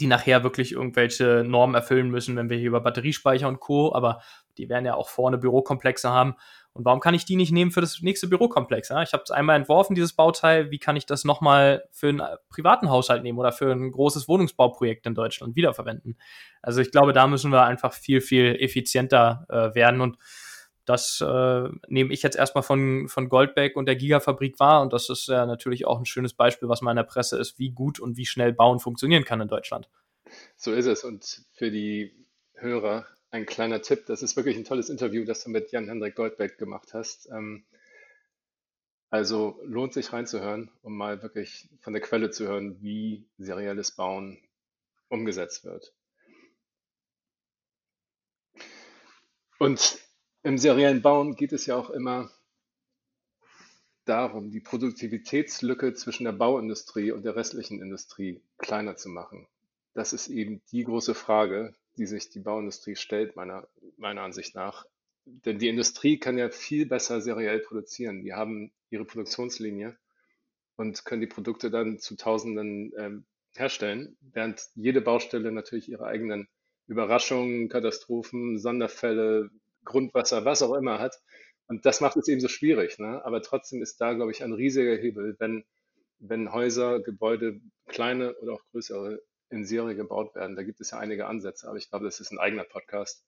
die nachher wirklich irgendwelche Normen erfüllen müssen, wenn wir hier über Batteriespeicher und Co., aber die werden ja auch vorne Bürokomplexe haben. Und warum kann ich die nicht nehmen für das nächste Bürokomplex? Ja? Ich habe es einmal entworfen, dieses Bauteil. Wie kann ich das nochmal für einen privaten Haushalt nehmen oder für ein großes Wohnungsbauprojekt in Deutschland wiederverwenden? Also ich glaube, da müssen wir einfach viel, viel effizienter äh, werden. Und das äh, nehme ich jetzt erstmal von, von Goldbeck und der Gigafabrik wahr. Und das ist ja natürlich auch ein schönes Beispiel, was mal in der Presse ist, wie gut und wie schnell Bauen funktionieren kann in Deutschland. So ist es. Und für die Hörer ein kleiner Tipp. Das ist wirklich ein tolles Interview, das du mit Jan-Hendrik Goldbeck gemacht hast. Ähm, also lohnt sich reinzuhören, um mal wirklich von der Quelle zu hören, wie serielles Bauen umgesetzt wird. Und im seriellen Bauen geht es ja auch immer darum, die Produktivitätslücke zwischen der Bauindustrie und der restlichen Industrie kleiner zu machen. Das ist eben die große Frage, die sich die Bauindustrie stellt, meiner, meiner Ansicht nach. Denn die Industrie kann ja viel besser seriell produzieren. Die haben ihre Produktionslinie und können die Produkte dann zu Tausenden ähm, herstellen, während jede Baustelle natürlich ihre eigenen Überraschungen, Katastrophen, Sonderfälle, Grundwasser, was auch immer hat. Und das macht es eben so schwierig. Ne? Aber trotzdem ist da, glaube ich, ein riesiger Hebel, wenn, wenn Häuser, Gebäude, kleine oder auch größere, in Serie gebaut werden. Da gibt es ja einige Ansätze, aber ich glaube, das ist ein eigener Podcast,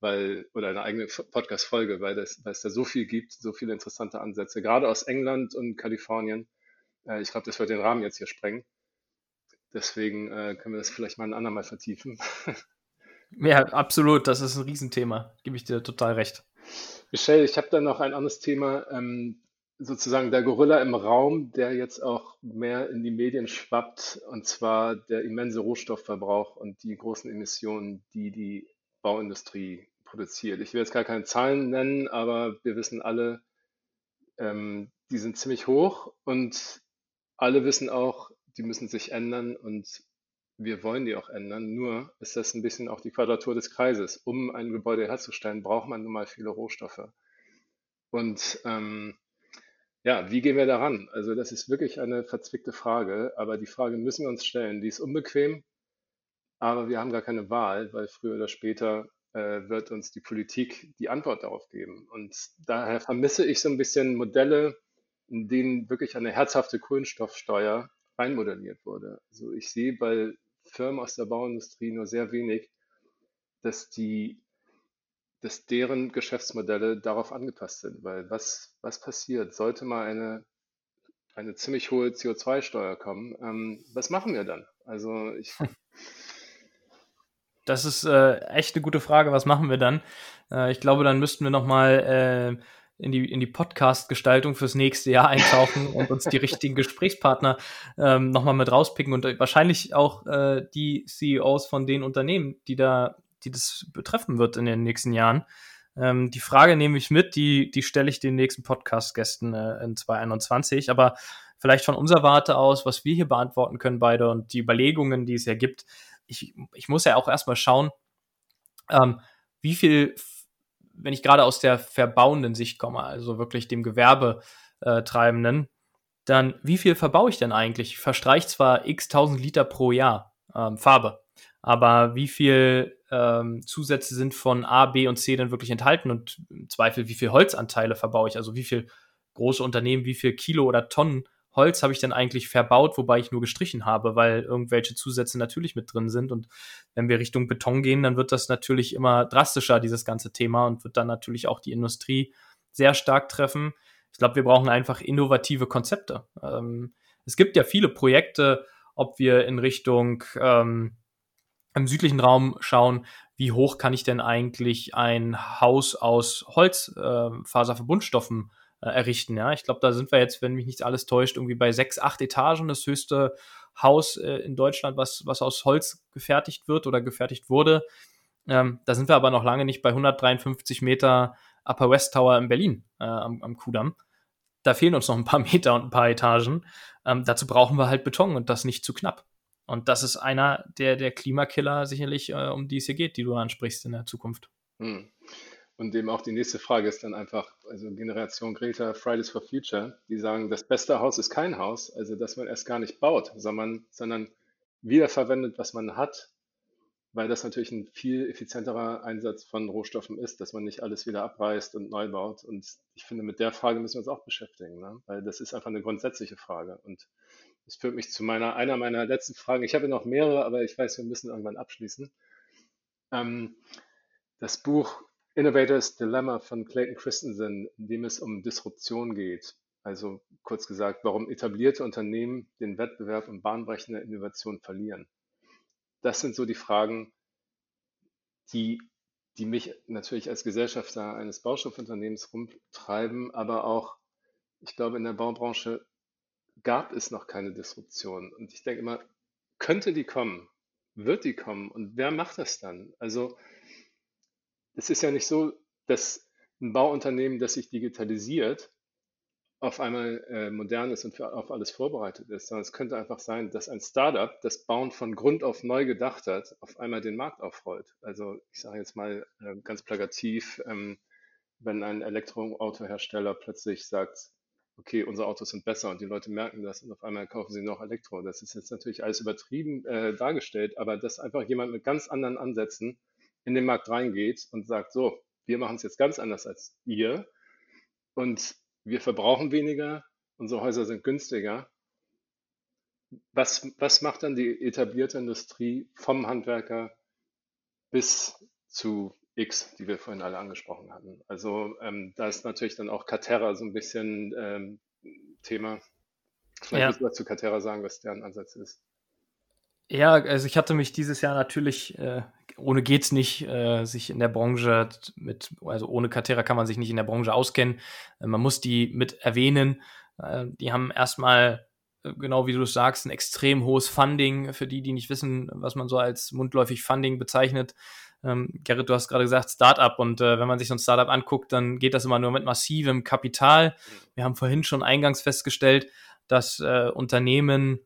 weil, oder eine eigene Podcast-Folge, weil, das, weil es da so viel gibt, so viele interessante Ansätze, gerade aus England und Kalifornien. Äh, ich glaube, das wird den Rahmen jetzt hier sprengen. Deswegen äh, können wir das vielleicht mal ein andermal vertiefen. Ja, absolut. Das ist ein Riesenthema. Gebe ich dir total recht. Michelle, ich habe da noch ein anderes Thema. Ähm, sozusagen der Gorilla im Raum, der jetzt auch mehr in die Medien schwappt, und zwar der immense Rohstoffverbrauch und die großen Emissionen, die die Bauindustrie produziert. Ich will jetzt gar keine Zahlen nennen, aber wir wissen alle, ähm, die sind ziemlich hoch und alle wissen auch, die müssen sich ändern und wir wollen die auch ändern. Nur ist das ein bisschen auch die Quadratur des Kreises. Um ein Gebäude herzustellen, braucht man nun mal viele Rohstoffe. Und ähm, ja, wie gehen wir daran? Also das ist wirklich eine verzwickte Frage, aber die Frage müssen wir uns stellen. Die ist unbequem, aber wir haben gar keine Wahl, weil früher oder später äh, wird uns die Politik die Antwort darauf geben. Und daher vermisse ich so ein bisschen Modelle, in denen wirklich eine herzhafte Kohlenstoffsteuer reinmodelliert wurde. Also ich sehe bei Firmen aus der Bauindustrie nur sehr wenig, dass die dass deren Geschäftsmodelle darauf angepasst sind. Weil was, was passiert? Sollte mal eine, eine ziemlich hohe CO2-Steuer kommen, ähm, was machen wir dann? Also ich. Das ist äh, echt eine gute Frage. Was machen wir dann? Äh, ich glaube, dann müssten wir nochmal äh, in die, in die Podcast-Gestaltung fürs nächste Jahr eintauchen und uns die richtigen Gesprächspartner ähm, nochmal mit rauspicken und wahrscheinlich auch äh, die CEOs von den Unternehmen, die da die das betreffen wird in den nächsten Jahren. Ähm, die Frage nehme ich mit, die, die stelle ich den nächsten Podcast-Gästen äh, in 2021. Aber vielleicht von unserer Warte aus, was wir hier beantworten können beide und die Überlegungen, die es ja gibt. Ich, ich muss ja auch erstmal schauen, ähm, wie viel, wenn ich gerade aus der verbauenden Sicht komme, also wirklich dem Gewerbetreibenden, dann wie viel verbaue ich denn eigentlich? Ich verstreiche zwar x tausend Liter pro Jahr ähm, Farbe, aber wie viel ähm, Zusätze sind von A, B und C dann wirklich enthalten und im Zweifel, wie viel Holzanteile verbaue ich, also wie viel große Unternehmen, wie viel Kilo oder Tonnen Holz habe ich denn eigentlich verbaut, wobei ich nur gestrichen habe, weil irgendwelche Zusätze natürlich mit drin sind. Und wenn wir Richtung Beton gehen, dann wird das natürlich immer drastischer, dieses ganze Thema, und wird dann natürlich auch die Industrie sehr stark treffen. Ich glaube, wir brauchen einfach innovative Konzepte. Ähm, es gibt ja viele Projekte, ob wir in Richtung ähm, im südlichen Raum schauen, wie hoch kann ich denn eigentlich ein Haus aus Holzfaserverbundstoffen äh, äh, errichten. Ja, ich glaube, da sind wir jetzt, wenn mich nicht alles täuscht, irgendwie bei sechs, acht Etagen, das höchste Haus äh, in Deutschland, was, was aus Holz gefertigt wird oder gefertigt wurde. Ähm, da sind wir aber noch lange nicht bei 153 Meter Upper West Tower in Berlin äh, am, am Kudamm. Da fehlen uns noch ein paar Meter und ein paar Etagen. Ähm, dazu brauchen wir halt Beton und das nicht zu knapp. Und das ist einer der, der Klimakiller sicherlich, äh, um die es hier geht, die du ansprichst in der Zukunft. Hm. Und eben auch die nächste Frage ist dann einfach, also Generation Greta, Fridays for Future, die sagen, das beste Haus ist kein Haus, also dass man erst gar nicht baut, sondern, sondern wiederverwendet, was man hat, weil das natürlich ein viel effizienterer Einsatz von Rohstoffen ist, dass man nicht alles wieder abreißt und neu baut. Und ich finde, mit der Frage müssen wir uns auch beschäftigen, ne? weil das ist einfach eine grundsätzliche Frage. Und das führt mich zu meiner, einer meiner letzten Fragen. Ich habe noch mehrere, aber ich weiß, wir müssen irgendwann abschließen. Ähm, das Buch Innovators Dilemma von Clayton Christensen, in dem es um Disruption geht. Also kurz gesagt, warum etablierte Unternehmen den Wettbewerb um bahnbrechende Innovation verlieren. Das sind so die Fragen, die, die mich natürlich als Gesellschafter eines Baustoffunternehmens rumtreiben, aber auch, ich glaube, in der Baubranche gab es noch keine Disruption. Und ich denke immer, könnte die kommen? Wird die kommen? Und wer macht das dann? Also es ist ja nicht so, dass ein Bauunternehmen, das sich digitalisiert, auf einmal äh, modern ist und für, auf alles vorbereitet ist, sondern es könnte einfach sein, dass ein Startup, das Bauen von Grund auf neu gedacht hat, auf einmal den Markt aufrollt. Also ich sage jetzt mal äh, ganz plakativ, ähm, wenn ein Elektroautohersteller plötzlich sagt, okay, unsere Autos sind besser und die Leute merken das und auf einmal kaufen sie noch Elektro. Das ist jetzt natürlich alles übertrieben äh, dargestellt, aber dass einfach jemand mit ganz anderen Ansätzen in den Markt reingeht und sagt, so, wir machen es jetzt ganz anders als ihr und wir verbrauchen weniger, unsere Häuser sind günstiger. Was, was macht dann die etablierte Industrie vom Handwerker bis zu X, die wir vorhin alle angesprochen hatten. Also ähm, da ist natürlich dann auch Caterra so ein bisschen ähm, Thema. Vielleicht ja. musst du zu Caterra sagen, was deren Ansatz ist. Ja, also ich hatte mich dieses Jahr natürlich, äh, ohne geht's nicht, äh, sich in der Branche mit, also ohne Caterra kann man sich nicht in der Branche auskennen. Äh, man muss die mit erwähnen. Äh, die haben erstmal äh, genau wie du sagst, ein extrem hohes Funding für die, die nicht wissen, was man so als mundläufig Funding bezeichnet. Ähm, Gerrit, du hast gerade gesagt Startup und äh, wenn man sich so ein Startup anguckt, dann geht das immer nur mit massivem Kapital. Wir haben vorhin schon eingangs festgestellt, dass äh, Unternehmen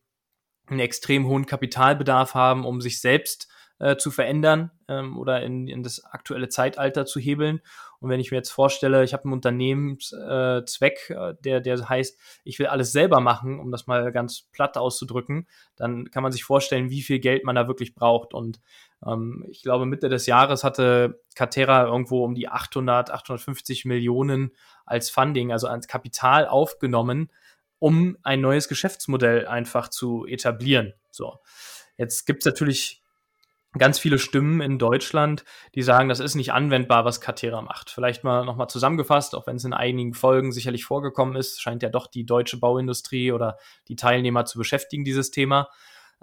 einen extrem hohen Kapitalbedarf haben, um sich selbst äh, zu verändern ähm, oder in, in das aktuelle Zeitalter zu hebeln. Und wenn ich mir jetzt vorstelle, ich habe einen Unternehmenszweck, äh, der, der heißt, ich will alles selber machen, um das mal ganz platt auszudrücken, dann kann man sich vorstellen, wie viel Geld man da wirklich braucht. Und ähm, ich glaube, Mitte des Jahres hatte Catera irgendwo um die 800, 850 Millionen als Funding, also als Kapital aufgenommen, um ein neues Geschäftsmodell einfach zu etablieren. So. Jetzt gibt's natürlich ganz viele Stimmen in Deutschland, die sagen, das ist nicht anwendbar, was Catera macht. Vielleicht mal nochmal zusammengefasst, auch wenn es in einigen Folgen sicherlich vorgekommen ist, scheint ja doch die deutsche Bauindustrie oder die Teilnehmer zu beschäftigen, dieses Thema.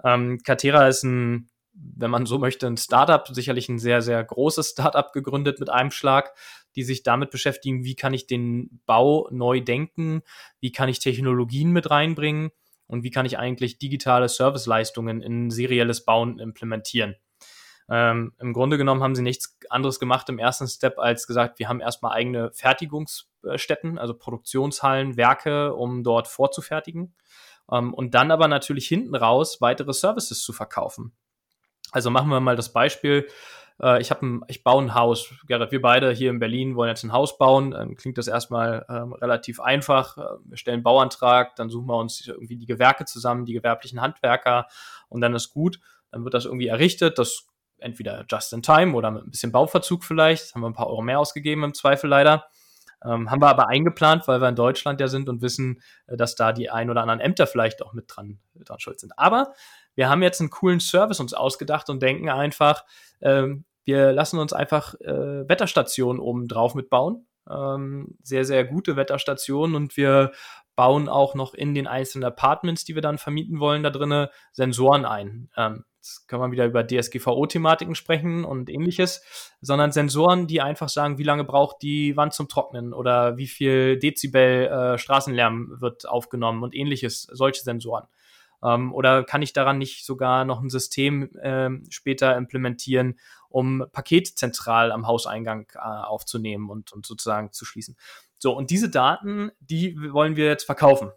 Ähm, Catera ist ein, wenn man so möchte, ein Startup, sicherlich ein sehr, sehr großes Startup gegründet mit einem Schlag, die sich damit beschäftigen, wie kann ich den Bau neu denken, wie kann ich Technologien mit reinbringen und wie kann ich eigentlich digitale Serviceleistungen in serielles Bauen implementieren. Ähm, Im Grunde genommen haben sie nichts anderes gemacht im ersten Step, als gesagt, wir haben erstmal eigene Fertigungsstätten, also Produktionshallen, Werke, um dort vorzufertigen. Ähm, und dann aber natürlich hinten raus weitere Services zu verkaufen. Also machen wir mal das Beispiel. Äh, ich, ein, ich baue ein Haus. Gerrit, wir beide hier in Berlin wollen jetzt ein Haus bauen. Dann klingt das erstmal ähm, relativ einfach. Äh, wir stellen einen Bauantrag, dann suchen wir uns irgendwie die Gewerke zusammen, die gewerblichen Handwerker und dann ist gut. Dann wird das irgendwie errichtet. Das entweder just in time oder mit ein bisschen Bauverzug vielleicht. Haben wir ein paar Euro mehr ausgegeben im Zweifel leider. Ähm, haben wir aber eingeplant, weil wir in Deutschland ja sind und wissen, äh, dass da die ein oder anderen Ämter vielleicht auch mit dran, dran schuld sind. Aber wir haben jetzt einen coolen Service uns ausgedacht und denken einfach, ähm, wir lassen uns einfach äh, Wetterstationen oben drauf mitbauen. Ähm, sehr, sehr gute Wetterstationen und wir bauen auch noch in den einzelnen Apartments, die wir dann vermieten wollen, da drinnen Sensoren ein. Ähm, Jetzt kann man wieder über DSGVO-Thematiken sprechen und ähnliches, sondern Sensoren, die einfach sagen, wie lange braucht die Wand zum Trocknen oder wie viel Dezibel äh, Straßenlärm wird aufgenommen und ähnliches, solche Sensoren. Ähm, oder kann ich daran nicht sogar noch ein System äh, später implementieren, um Paket zentral am Hauseingang äh, aufzunehmen und, und sozusagen zu schließen? So, und diese Daten, die wollen wir jetzt verkaufen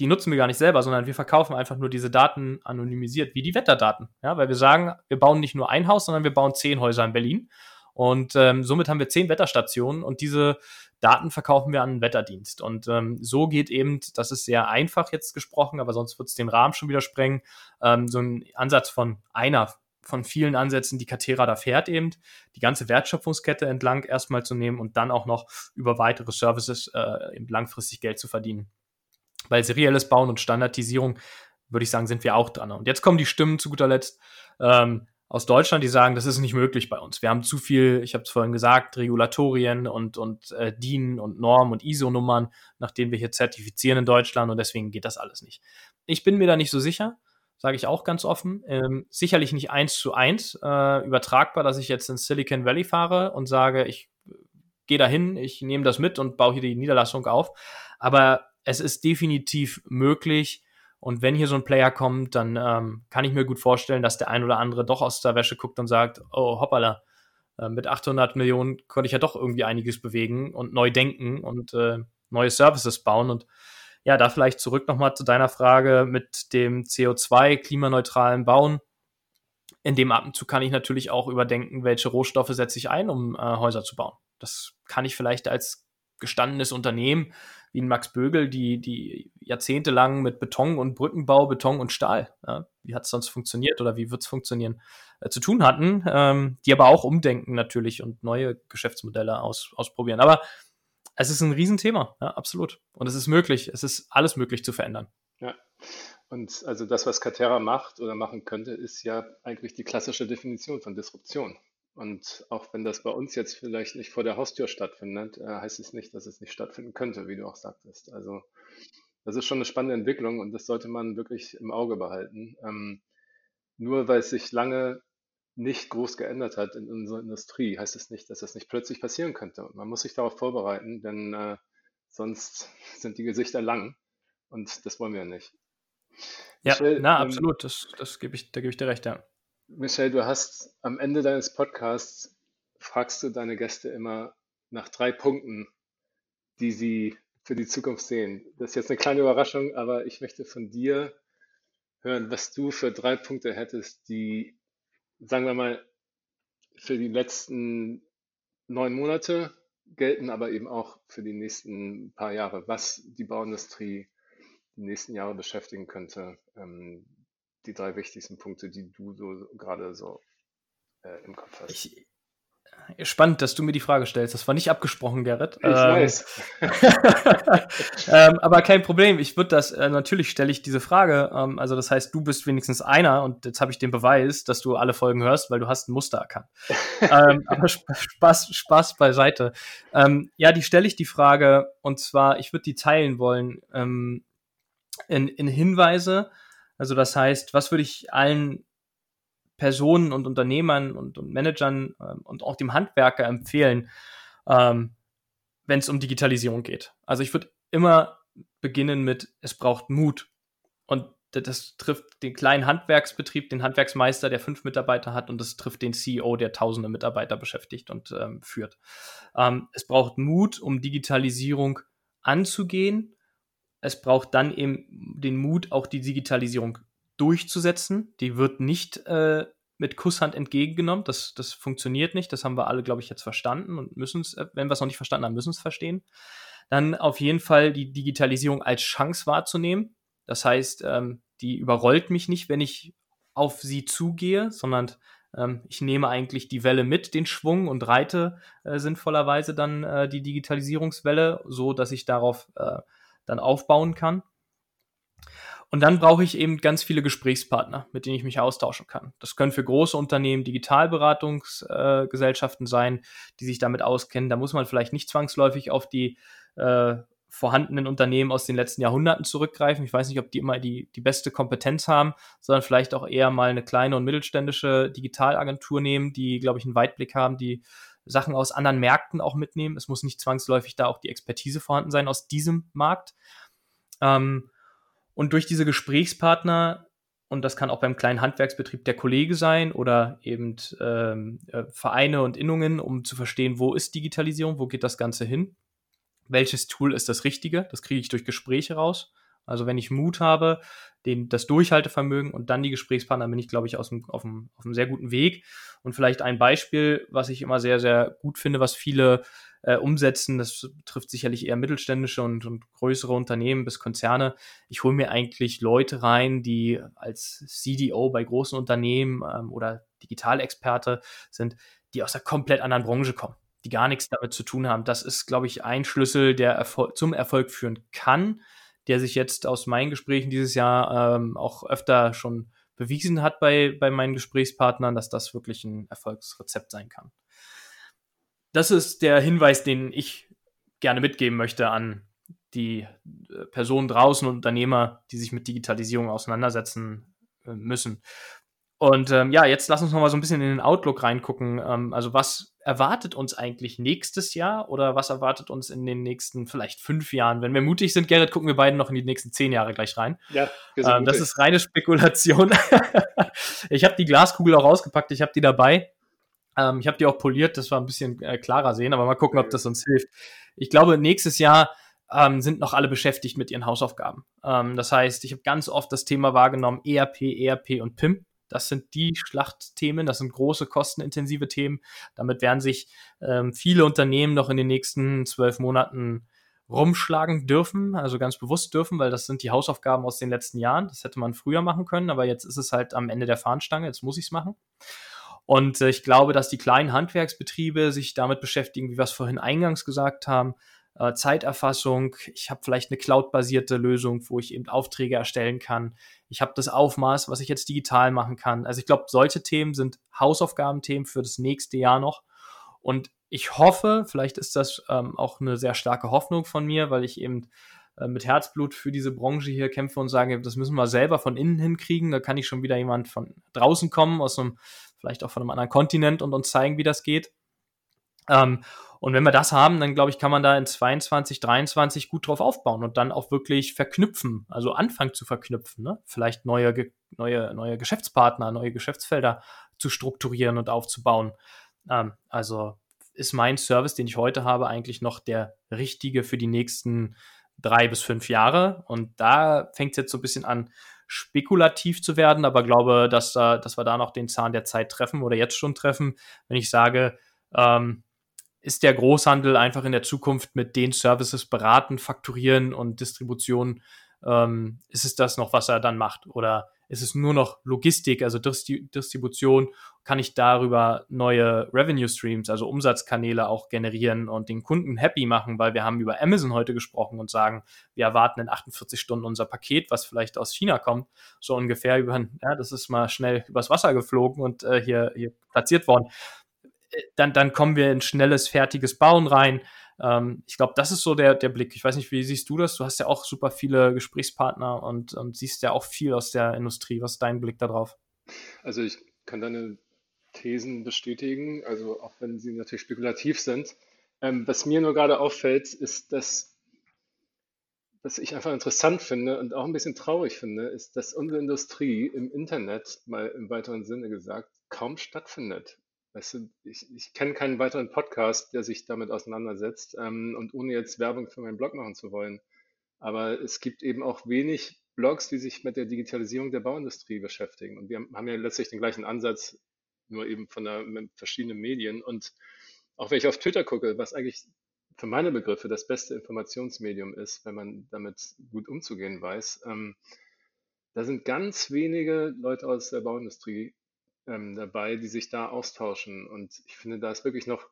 die nutzen wir gar nicht selber, sondern wir verkaufen einfach nur diese Daten anonymisiert, wie die Wetterdaten. Ja, weil wir sagen, wir bauen nicht nur ein Haus, sondern wir bauen zehn Häuser in Berlin. Und ähm, somit haben wir zehn Wetterstationen und diese Daten verkaufen wir an einen Wetterdienst. Und ähm, so geht eben, das ist sehr einfach jetzt gesprochen, aber sonst wird es den Rahmen schon wieder sprengen, ähm, so ein Ansatz von einer von vielen Ansätzen, die Catera da fährt, eben die ganze Wertschöpfungskette entlang erstmal zu nehmen und dann auch noch über weitere Services äh, eben langfristig Geld zu verdienen. Weil serielles Bauen und Standardisierung, würde ich sagen, sind wir auch dran. Und jetzt kommen die Stimmen zu guter Letzt ähm, aus Deutschland, die sagen, das ist nicht möglich bei uns. Wir haben zu viel, ich habe es vorhin gesagt, Regulatorien und, und äh, DIN und Norm und ISO-Nummern, nach denen wir hier zertifizieren in Deutschland und deswegen geht das alles nicht. Ich bin mir da nicht so sicher, sage ich auch ganz offen. Ähm, sicherlich nicht eins zu eins äh, übertragbar, dass ich jetzt in Silicon Valley fahre und sage, ich gehe dahin, ich nehme das mit und baue hier die Niederlassung auf. Aber es ist definitiv möglich. Und wenn hier so ein Player kommt, dann ähm, kann ich mir gut vorstellen, dass der ein oder andere doch aus der Wäsche guckt und sagt, oh hoppala, äh, mit 800 Millionen konnte ich ja doch irgendwie einiges bewegen und neu denken und äh, neue Services bauen. Und ja, da vielleicht zurück nochmal zu deiner Frage mit dem CO2 klimaneutralen Bauen. In dem Atemzug kann ich natürlich auch überdenken, welche Rohstoffe setze ich ein, um äh, Häuser zu bauen. Das kann ich vielleicht als gestandenes Unternehmen wie ein Max Bögel, die, die jahrzehntelang mit Beton und Brückenbau, Beton und Stahl, ja, wie hat es sonst funktioniert oder wie wird es funktionieren, äh, zu tun hatten, ähm, die aber auch umdenken natürlich und neue Geschäftsmodelle aus, ausprobieren. Aber es ist ein Riesenthema, ja, absolut. Und es ist möglich, es ist alles möglich zu verändern. Ja. Und also das, was Catera macht oder machen könnte, ist ja eigentlich die klassische Definition von Disruption. Und auch wenn das bei uns jetzt vielleicht nicht vor der Haustür stattfindet, äh, heißt es nicht, dass es nicht stattfinden könnte, wie du auch sagtest. Also das ist schon eine spannende Entwicklung und das sollte man wirklich im Auge behalten. Ähm, nur weil es sich lange nicht groß geändert hat in unserer Industrie, heißt es nicht, dass das nicht plötzlich passieren könnte. Und man muss sich darauf vorbereiten, denn äh, sonst sind die Gesichter lang und das wollen wir nicht. Ja, Michelle, na, ähm, absolut, das, das gebe ich, da gebe ich dir recht, ja. Michelle, du hast am Ende deines Podcasts fragst du deine Gäste immer nach drei Punkten, die sie für die Zukunft sehen. Das ist jetzt eine kleine Überraschung, aber ich möchte von dir hören, was du für drei Punkte hättest, die, sagen wir mal, für die letzten neun Monate gelten, aber eben auch für die nächsten paar Jahre, was die Bauindustrie die nächsten Jahre beschäftigen könnte. Die drei wichtigsten Punkte, die du so gerade so äh, im Kopf hast. Ich, Spannend, dass du mir die Frage stellst. Das war nicht abgesprochen, Gerrit. Ich ähm, weiß. ähm, aber kein Problem. Ich würde das, äh, natürlich stelle ich diese Frage. Ähm, also das heißt, du bist wenigstens einer und jetzt habe ich den Beweis, dass du alle Folgen hörst, weil du hast ein Muster erkannt. ähm, aber Spaß, Spaß beiseite. Ähm, ja, die stelle ich die Frage und zwar, ich würde die teilen wollen ähm, in, in Hinweise. Also das heißt, was würde ich allen Personen und Unternehmern und, und Managern ähm, und auch dem Handwerker empfehlen, ähm, wenn es um Digitalisierung geht. Also ich würde immer beginnen mit, es braucht Mut. Und das trifft den kleinen Handwerksbetrieb, den Handwerksmeister, der fünf Mitarbeiter hat, und das trifft den CEO, der tausende Mitarbeiter beschäftigt und ähm, führt. Ähm, es braucht Mut, um Digitalisierung anzugehen. Es braucht dann eben den Mut, auch die Digitalisierung durchzusetzen. Die wird nicht äh, mit Kusshand entgegengenommen. Das, das funktioniert nicht. Das haben wir alle, glaube ich, jetzt verstanden und müssen es, äh, wenn wir es noch nicht verstanden haben, müssen es verstehen. Dann auf jeden Fall die Digitalisierung als Chance wahrzunehmen. Das heißt, ähm, die überrollt mich nicht, wenn ich auf sie zugehe, sondern ähm, ich nehme eigentlich die Welle mit, den Schwung und reite äh, sinnvollerweise dann äh, die Digitalisierungswelle, so dass ich darauf äh, dann aufbauen kann. Und dann brauche ich eben ganz viele Gesprächspartner, mit denen ich mich austauschen kann. Das können für große Unternehmen Digitalberatungsgesellschaften äh, sein, die sich damit auskennen. Da muss man vielleicht nicht zwangsläufig auf die äh, vorhandenen Unternehmen aus den letzten Jahrhunderten zurückgreifen. Ich weiß nicht, ob die immer die, die beste Kompetenz haben, sondern vielleicht auch eher mal eine kleine und mittelständische Digitalagentur nehmen, die, glaube ich, einen Weitblick haben, die Sachen aus anderen Märkten auch mitnehmen. Es muss nicht zwangsläufig da auch die Expertise vorhanden sein aus diesem Markt. Ähm, und durch diese Gesprächspartner, und das kann auch beim kleinen Handwerksbetrieb der Kollege sein oder eben ähm, äh, Vereine und Innungen, um zu verstehen, wo ist Digitalisierung, wo geht das Ganze hin, welches Tool ist das Richtige, das kriege ich durch Gespräche raus. Also wenn ich Mut habe, den, das Durchhaltevermögen und dann die Gesprächspartner, bin ich, glaube ich, aus dem, auf, einem, auf einem sehr guten Weg. Und vielleicht ein Beispiel, was ich immer sehr, sehr gut finde, was viele äh, umsetzen, das betrifft sicherlich eher mittelständische und, und größere Unternehmen bis Konzerne. Ich hole mir eigentlich Leute rein, die als CDO bei großen Unternehmen ähm, oder Digitalexperte sind, die aus einer komplett anderen Branche kommen die gar nichts damit zu tun haben. Das ist, glaube ich, ein Schlüssel, der Erfol zum Erfolg führen kann der sich jetzt aus meinen Gesprächen dieses Jahr ähm, auch öfter schon bewiesen hat bei, bei meinen Gesprächspartnern, dass das wirklich ein Erfolgsrezept sein kann. Das ist der Hinweis, den ich gerne mitgeben möchte an die äh, Personen draußen und Unternehmer, die sich mit Digitalisierung auseinandersetzen äh, müssen. Und ähm, ja, jetzt lass uns noch mal so ein bisschen in den Outlook reingucken. Ähm, also was erwartet uns eigentlich nächstes Jahr oder was erwartet uns in den nächsten vielleicht fünf Jahren? Wenn wir mutig sind, Gerrit, gucken wir beide noch in die nächsten zehn Jahre gleich rein. Ja, ähm, das ist reine Spekulation. ich habe die Glaskugel auch rausgepackt, ich habe die dabei. Ähm, ich habe die auch poliert, dass wir ein bisschen äh, klarer sehen, aber mal gucken, ob das uns hilft. Ich glaube, nächstes Jahr ähm, sind noch alle beschäftigt mit ihren Hausaufgaben. Ähm, das heißt, ich habe ganz oft das Thema wahrgenommen, ERP, ERP und PIM. Das sind die Schlachtthemen, das sind große, kostenintensive Themen. Damit werden sich ähm, viele Unternehmen noch in den nächsten zwölf Monaten rumschlagen dürfen, also ganz bewusst dürfen, weil das sind die Hausaufgaben aus den letzten Jahren. Das hätte man früher machen können, aber jetzt ist es halt am Ende der Fahnenstange, jetzt muss ich es machen. Und äh, ich glaube, dass die kleinen Handwerksbetriebe sich damit beschäftigen, wie wir es vorhin eingangs gesagt haben, äh, Zeiterfassung. Ich habe vielleicht eine cloud-basierte Lösung, wo ich eben Aufträge erstellen kann. Ich habe das Aufmaß, was ich jetzt digital machen kann. Also ich glaube, solche Themen sind Hausaufgabenthemen für das nächste Jahr noch. Und ich hoffe, vielleicht ist das ähm, auch eine sehr starke Hoffnung von mir, weil ich eben äh, mit Herzblut für diese Branche hier kämpfe und sage, das müssen wir selber von innen hinkriegen. Da kann ich schon wieder jemand von draußen kommen, aus einem, vielleicht auch von einem anderen Kontinent und uns zeigen, wie das geht. Ähm, und wenn wir das haben, dann glaube ich, kann man da in 22, 23 gut drauf aufbauen und dann auch wirklich verknüpfen, also anfangen zu verknüpfen, ne? vielleicht neue, neue, neue Geschäftspartner, neue Geschäftsfelder zu strukturieren und aufzubauen. Ähm, also ist mein Service, den ich heute habe, eigentlich noch der richtige für die nächsten drei bis fünf Jahre. Und da fängt es jetzt so ein bisschen an, spekulativ zu werden, aber glaube, dass, da, dass wir da noch den Zahn der Zeit treffen oder jetzt schon treffen, wenn ich sage, ähm, ist der Großhandel einfach in der Zukunft mit den Services beraten, fakturieren und Distribution, ähm, ist es das noch, was er dann macht? Oder ist es nur noch Logistik, also Distribution? Kann ich darüber neue Revenue Streams, also Umsatzkanäle auch generieren und den Kunden happy machen? Weil wir haben über Amazon heute gesprochen und sagen, wir erwarten in 48 Stunden unser Paket, was vielleicht aus China kommt, so ungefähr über, ja, das ist mal schnell übers Wasser geflogen und äh, hier, hier platziert worden dann, dann kommen wir in schnelles, fertiges Bauen rein. Ähm, ich glaube, das ist so der, der Blick. Ich weiß nicht, wie siehst du das? Du hast ja auch super viele Gesprächspartner und, und siehst ja auch viel aus der Industrie. Was ist dein Blick darauf? Also ich kann deine Thesen bestätigen, also auch wenn sie natürlich spekulativ sind. Ähm, was mir nur gerade auffällt, ist, dass was ich einfach interessant finde und auch ein bisschen traurig finde, ist, dass unsere Industrie im Internet, mal im weiteren Sinne gesagt, kaum stattfindet. Weißt du, ich, ich kenne keinen weiteren Podcast, der sich damit auseinandersetzt ähm, und ohne jetzt Werbung für meinen Blog machen zu wollen. Aber es gibt eben auch wenig Blogs, die sich mit der Digitalisierung der Bauindustrie beschäftigen. Und wir haben ja letztlich den gleichen Ansatz, nur eben von der, verschiedenen Medien. Und auch wenn ich auf Twitter gucke, was eigentlich für meine Begriffe das beste Informationsmedium ist, wenn man damit gut umzugehen weiß, ähm, da sind ganz wenige Leute aus der Bauindustrie ähm, dabei, die sich da austauschen. Und ich finde, da ist wirklich noch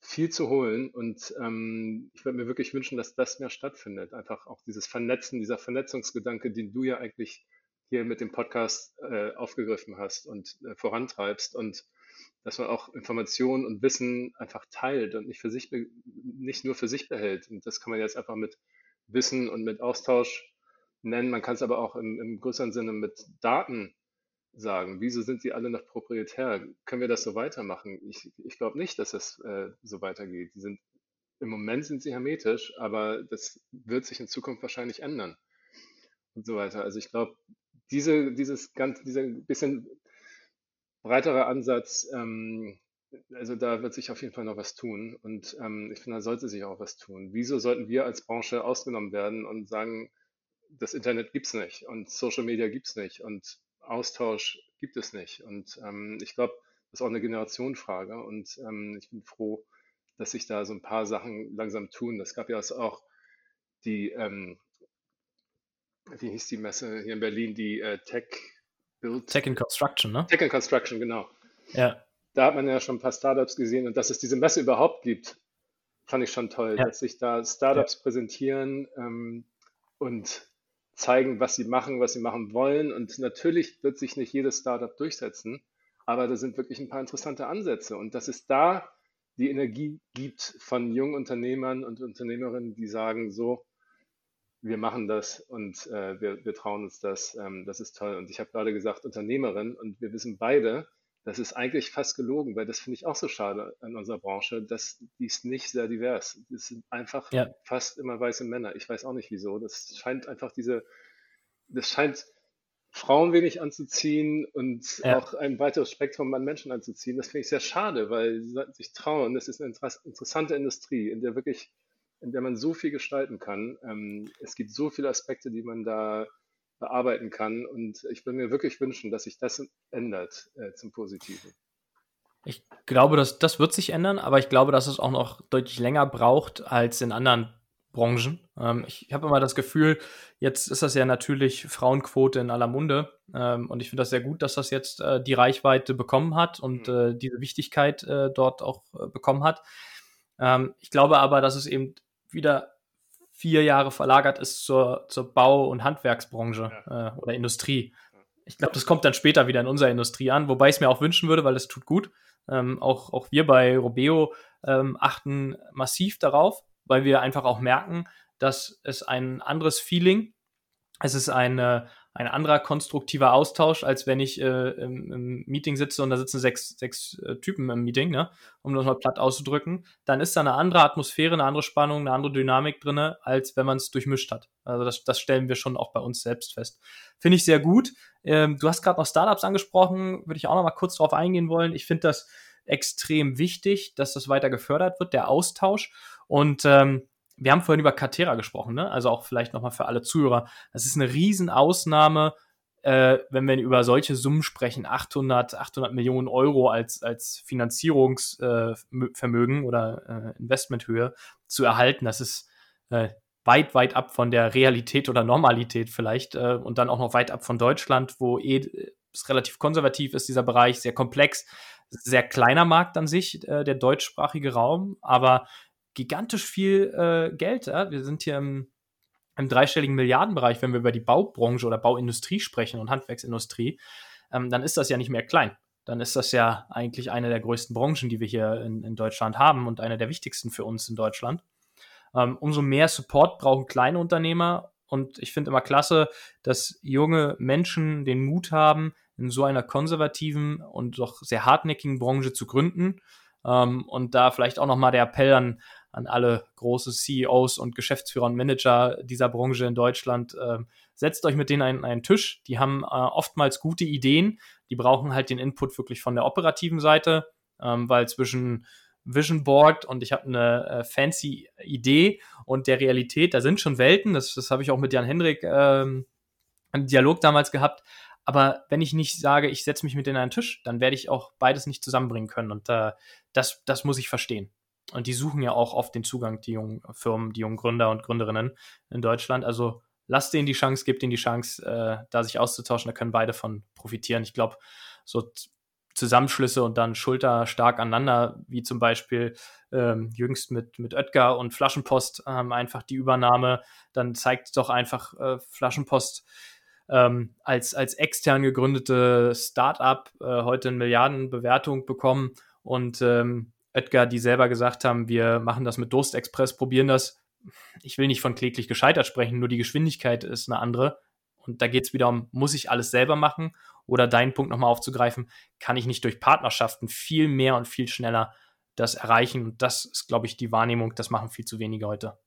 viel zu holen. Und ähm, ich würde mir wirklich wünschen, dass das mehr stattfindet. Einfach auch dieses Vernetzen, dieser Vernetzungsgedanke, den du ja eigentlich hier mit dem Podcast äh, aufgegriffen hast und äh, vorantreibst und dass man auch Informationen und Wissen einfach teilt und nicht für sich nicht nur für sich behält. Und das kann man jetzt einfach mit Wissen und mit Austausch nennen. Man kann es aber auch im, im größeren Sinne mit Daten sagen? Wieso sind sie alle noch proprietär? Können wir das so weitermachen? Ich, ich glaube nicht, dass es äh, so weitergeht. Die sind, Im Moment sind sie hermetisch, aber das wird sich in Zukunft wahrscheinlich ändern und so weiter. Also ich glaube, diese, dieses ganz, dieser bisschen breitere Ansatz, ähm, also da wird sich auf jeden Fall noch was tun und ähm, ich finde, da sollte sich auch was tun. Wieso sollten wir als Branche ausgenommen werden und sagen, das Internet gibt es nicht und Social Media gibt es nicht und Austausch gibt es nicht. Und ähm, ich glaube, das ist auch eine Generationenfrage. Und ähm, ich bin froh, dass sich da so ein paar Sachen langsam tun. Das gab ja auch die, ähm, wie hieß die Messe hier in Berlin, die äh, Tech Build. Tech in Construction, ne? Tech in Construction, genau. Ja. Da hat man ja schon ein paar Startups gesehen und dass es diese Messe überhaupt gibt, fand ich schon toll, ja. dass sich da Startups ja. präsentieren ähm, und zeigen, was sie machen, was sie machen wollen. Und natürlich wird sich nicht jedes Startup durchsetzen, aber da sind wirklich ein paar interessante Ansätze. Und dass es da die Energie gibt von jungen Unternehmern und Unternehmerinnen, die sagen, so, wir machen das und äh, wir, wir trauen uns das, ähm, das ist toll. Und ich habe gerade gesagt, Unternehmerin und wir wissen beide, das ist eigentlich fast gelogen, weil das finde ich auch so schade an unserer Branche, dass die ist nicht sehr divers. Das sind einfach ja. fast immer weiße Männer. Ich weiß auch nicht wieso. Das scheint einfach diese, das scheint Frauen wenig anzuziehen und ja. auch ein weiteres Spektrum an Menschen anzuziehen. Das finde ich sehr schade, weil sie sollten sich trauen. Das ist eine interessante Industrie, in der wirklich, in der man so viel gestalten kann. Ähm, es gibt so viele Aspekte, die man da bearbeiten kann. Und ich würde mir wirklich wünschen, dass sich das ändert äh, zum Positiven. Ich glaube, dass das wird sich ändern, aber ich glaube, dass es auch noch deutlich länger braucht als in anderen Branchen. Ähm, ich habe immer das Gefühl, jetzt ist das ja natürlich Frauenquote in aller Munde ähm, und ich finde das sehr gut, dass das jetzt äh, die Reichweite bekommen hat und mhm. äh, diese Wichtigkeit äh, dort auch äh, bekommen hat. Ähm, ich glaube aber, dass es eben wieder vier Jahre verlagert ist zur, zur Bau- und Handwerksbranche ja. äh, oder Industrie. Ich glaube, das kommt dann später wieder in unserer Industrie an, wobei ich es mir auch wünschen würde, weil es tut gut. Ähm, auch, auch wir bei Robeo ähm, achten massiv darauf, weil wir einfach auch merken, dass es ein anderes Feeling, es ist eine, ein anderer konstruktiver Austausch, als wenn ich äh, im, im, Meeting sitze und da sitzen sechs, sechs äh, Typen im Meeting, ne? um das mal platt auszudrücken, dann ist da eine andere Atmosphäre, eine andere Spannung, eine andere Dynamik drinne, als wenn man es durchmischt hat. Also das, das stellen wir schon auch bei uns selbst fest. Finde ich sehr gut. Ähm, du hast gerade noch Startups angesprochen, würde ich auch noch mal kurz drauf eingehen wollen. Ich finde das extrem wichtig, dass das weiter gefördert wird, der Austausch. Und ähm, wir haben vorhin über Catera gesprochen, ne? also auch vielleicht nochmal für alle Zuhörer. Das ist eine Riesenausnahme äh, wenn wir über solche Summen sprechen, 800, 800 Millionen Euro als, als Finanzierungsvermögen äh, oder äh, Investmenthöhe zu erhalten, das ist äh, weit, weit ab von der Realität oder Normalität vielleicht äh, und dann auch noch weit ab von Deutschland, wo eh es relativ konservativ ist, dieser Bereich, sehr komplex, sehr kleiner Markt an sich, äh, der deutschsprachige Raum, aber gigantisch viel äh, Geld. Ja? Wir sind hier im, im dreistelligen Milliardenbereich, wenn wir über die Baubranche oder Bauindustrie sprechen und Handwerksindustrie, ähm, dann ist das ja nicht mehr klein. Dann ist das ja eigentlich eine der größten Branchen, die wir hier in, in Deutschland haben und eine der wichtigsten für uns in Deutschland. Ähm, umso mehr Support brauchen kleine Unternehmer. Und ich finde immer klasse, dass junge Menschen den Mut haben, in so einer konservativen und doch sehr hartnäckigen Branche zu gründen. Ähm, und da vielleicht auch nochmal der Appell an, an alle große CEOs und Geschäftsführer und Manager dieser Branche in Deutschland. Äh, setzt euch mit denen einen, einen Tisch. Die haben äh, oftmals gute Ideen. Die brauchen halt den Input wirklich von der operativen Seite, ähm, weil zwischen Vision Board und ich habe eine äh, fancy Idee und der Realität, da sind schon Welten. Das, das habe ich auch mit Jan Hendrik ähm, einen Dialog damals gehabt. Aber wenn ich nicht sage, ich setze mich mit denen an einen Tisch, dann werde ich auch beides nicht zusammenbringen können. Und äh, das, das muss ich verstehen. Und die suchen ja auch oft den Zugang, die jungen Firmen, die jungen Gründer und Gründerinnen in Deutschland. Also lasst denen die Chance, gebt ihnen die Chance, äh, da sich auszutauschen. Da können beide von profitieren. Ich glaube, so Zusammenschlüsse und dann Schulter stark aneinander, wie zum Beispiel ähm, jüngst mit, mit Oetker und Flaschenpost ähm, einfach die Übernahme, dann zeigt doch einfach äh, Flaschenpost ähm, als, als extern gegründete Startup äh, heute eine Milliardenbewertung bekommen und ähm, Oetker, die selber gesagt haben, wir machen das mit Durst Express, probieren das. Ich will nicht von kläglich gescheitert sprechen, nur die Geschwindigkeit ist eine andere. Und da geht es wieder um, muss ich alles selber machen? Oder deinen Punkt nochmal aufzugreifen, kann ich nicht durch Partnerschaften viel mehr und viel schneller das erreichen? Und das ist, glaube ich, die Wahrnehmung, das machen viel zu wenige heute.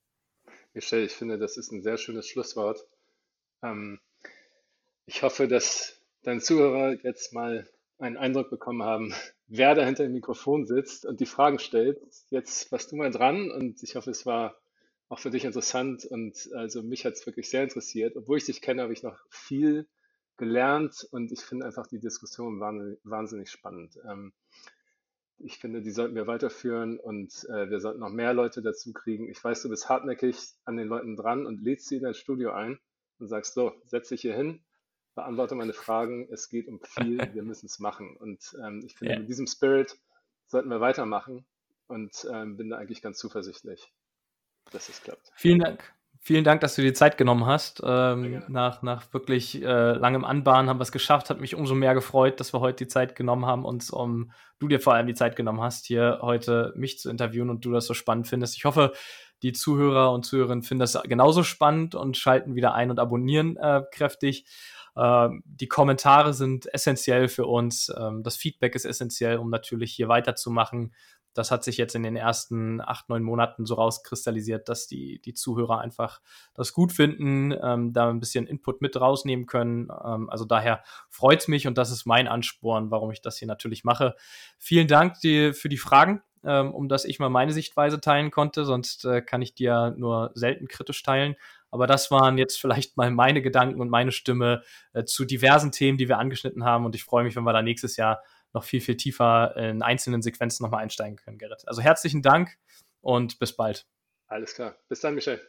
Michelle, ich finde, das ist ein sehr schönes Schlusswort. Ähm, ich hoffe, dass deine Zuhörer jetzt mal einen Eindruck bekommen haben, wer da hinter dem Mikrofon sitzt und die Fragen stellt. Jetzt warst du mal dran und ich hoffe, es war auch für dich interessant und also mich hat es wirklich sehr interessiert. Obwohl ich dich kenne, habe ich noch viel gelernt und ich finde einfach die Diskussion wahnsinnig, spannend. Ähm, ich finde, die sollten wir weiterführen und äh, wir sollten noch mehr Leute dazu kriegen. Ich weiß, du bist hartnäckig an den Leuten dran und lädst sie in dein Studio ein und sagst so, setz dich hier hin, beantworte meine Fragen, es geht um viel, wir müssen es machen. Und ähm, ich finde, yeah. mit diesem Spirit sollten wir weitermachen und ähm, bin da eigentlich ganz zuversichtlich dass es klappt. Vielen Dank. Vielen Dank, dass du dir Zeit genommen hast. Ähm, nach, nach wirklich äh, langem Anbahnen haben wir es geschafft. Hat mich umso mehr gefreut, dass wir heute die Zeit genommen haben, uns um du dir vor allem die Zeit genommen hast, hier heute mich zu interviewen und du das so spannend findest. Ich hoffe, die Zuhörer und Zuhörerinnen finden das genauso spannend und schalten wieder ein und abonnieren äh, kräftig. Ähm, die Kommentare sind essentiell für uns. Ähm, das Feedback ist essentiell, um natürlich hier weiterzumachen das hat sich jetzt in den ersten acht, neun Monaten so rauskristallisiert, dass die, die Zuhörer einfach das gut finden, ähm, da ein bisschen Input mit rausnehmen können. Ähm, also daher freut's mich und das ist mein Ansporn, warum ich das hier natürlich mache. Vielen Dank dir für die Fragen, ähm, um dass ich mal meine Sichtweise teilen konnte. Sonst äh, kann ich dir nur selten kritisch teilen. Aber das waren jetzt vielleicht mal meine Gedanken und meine Stimme äh, zu diversen Themen, die wir angeschnitten haben. Und ich freue mich, wenn wir da nächstes Jahr noch viel, viel tiefer in einzelnen Sequenzen nochmal einsteigen können, Gerrit. Also herzlichen Dank und bis bald. Alles klar. Bis dann, Michel.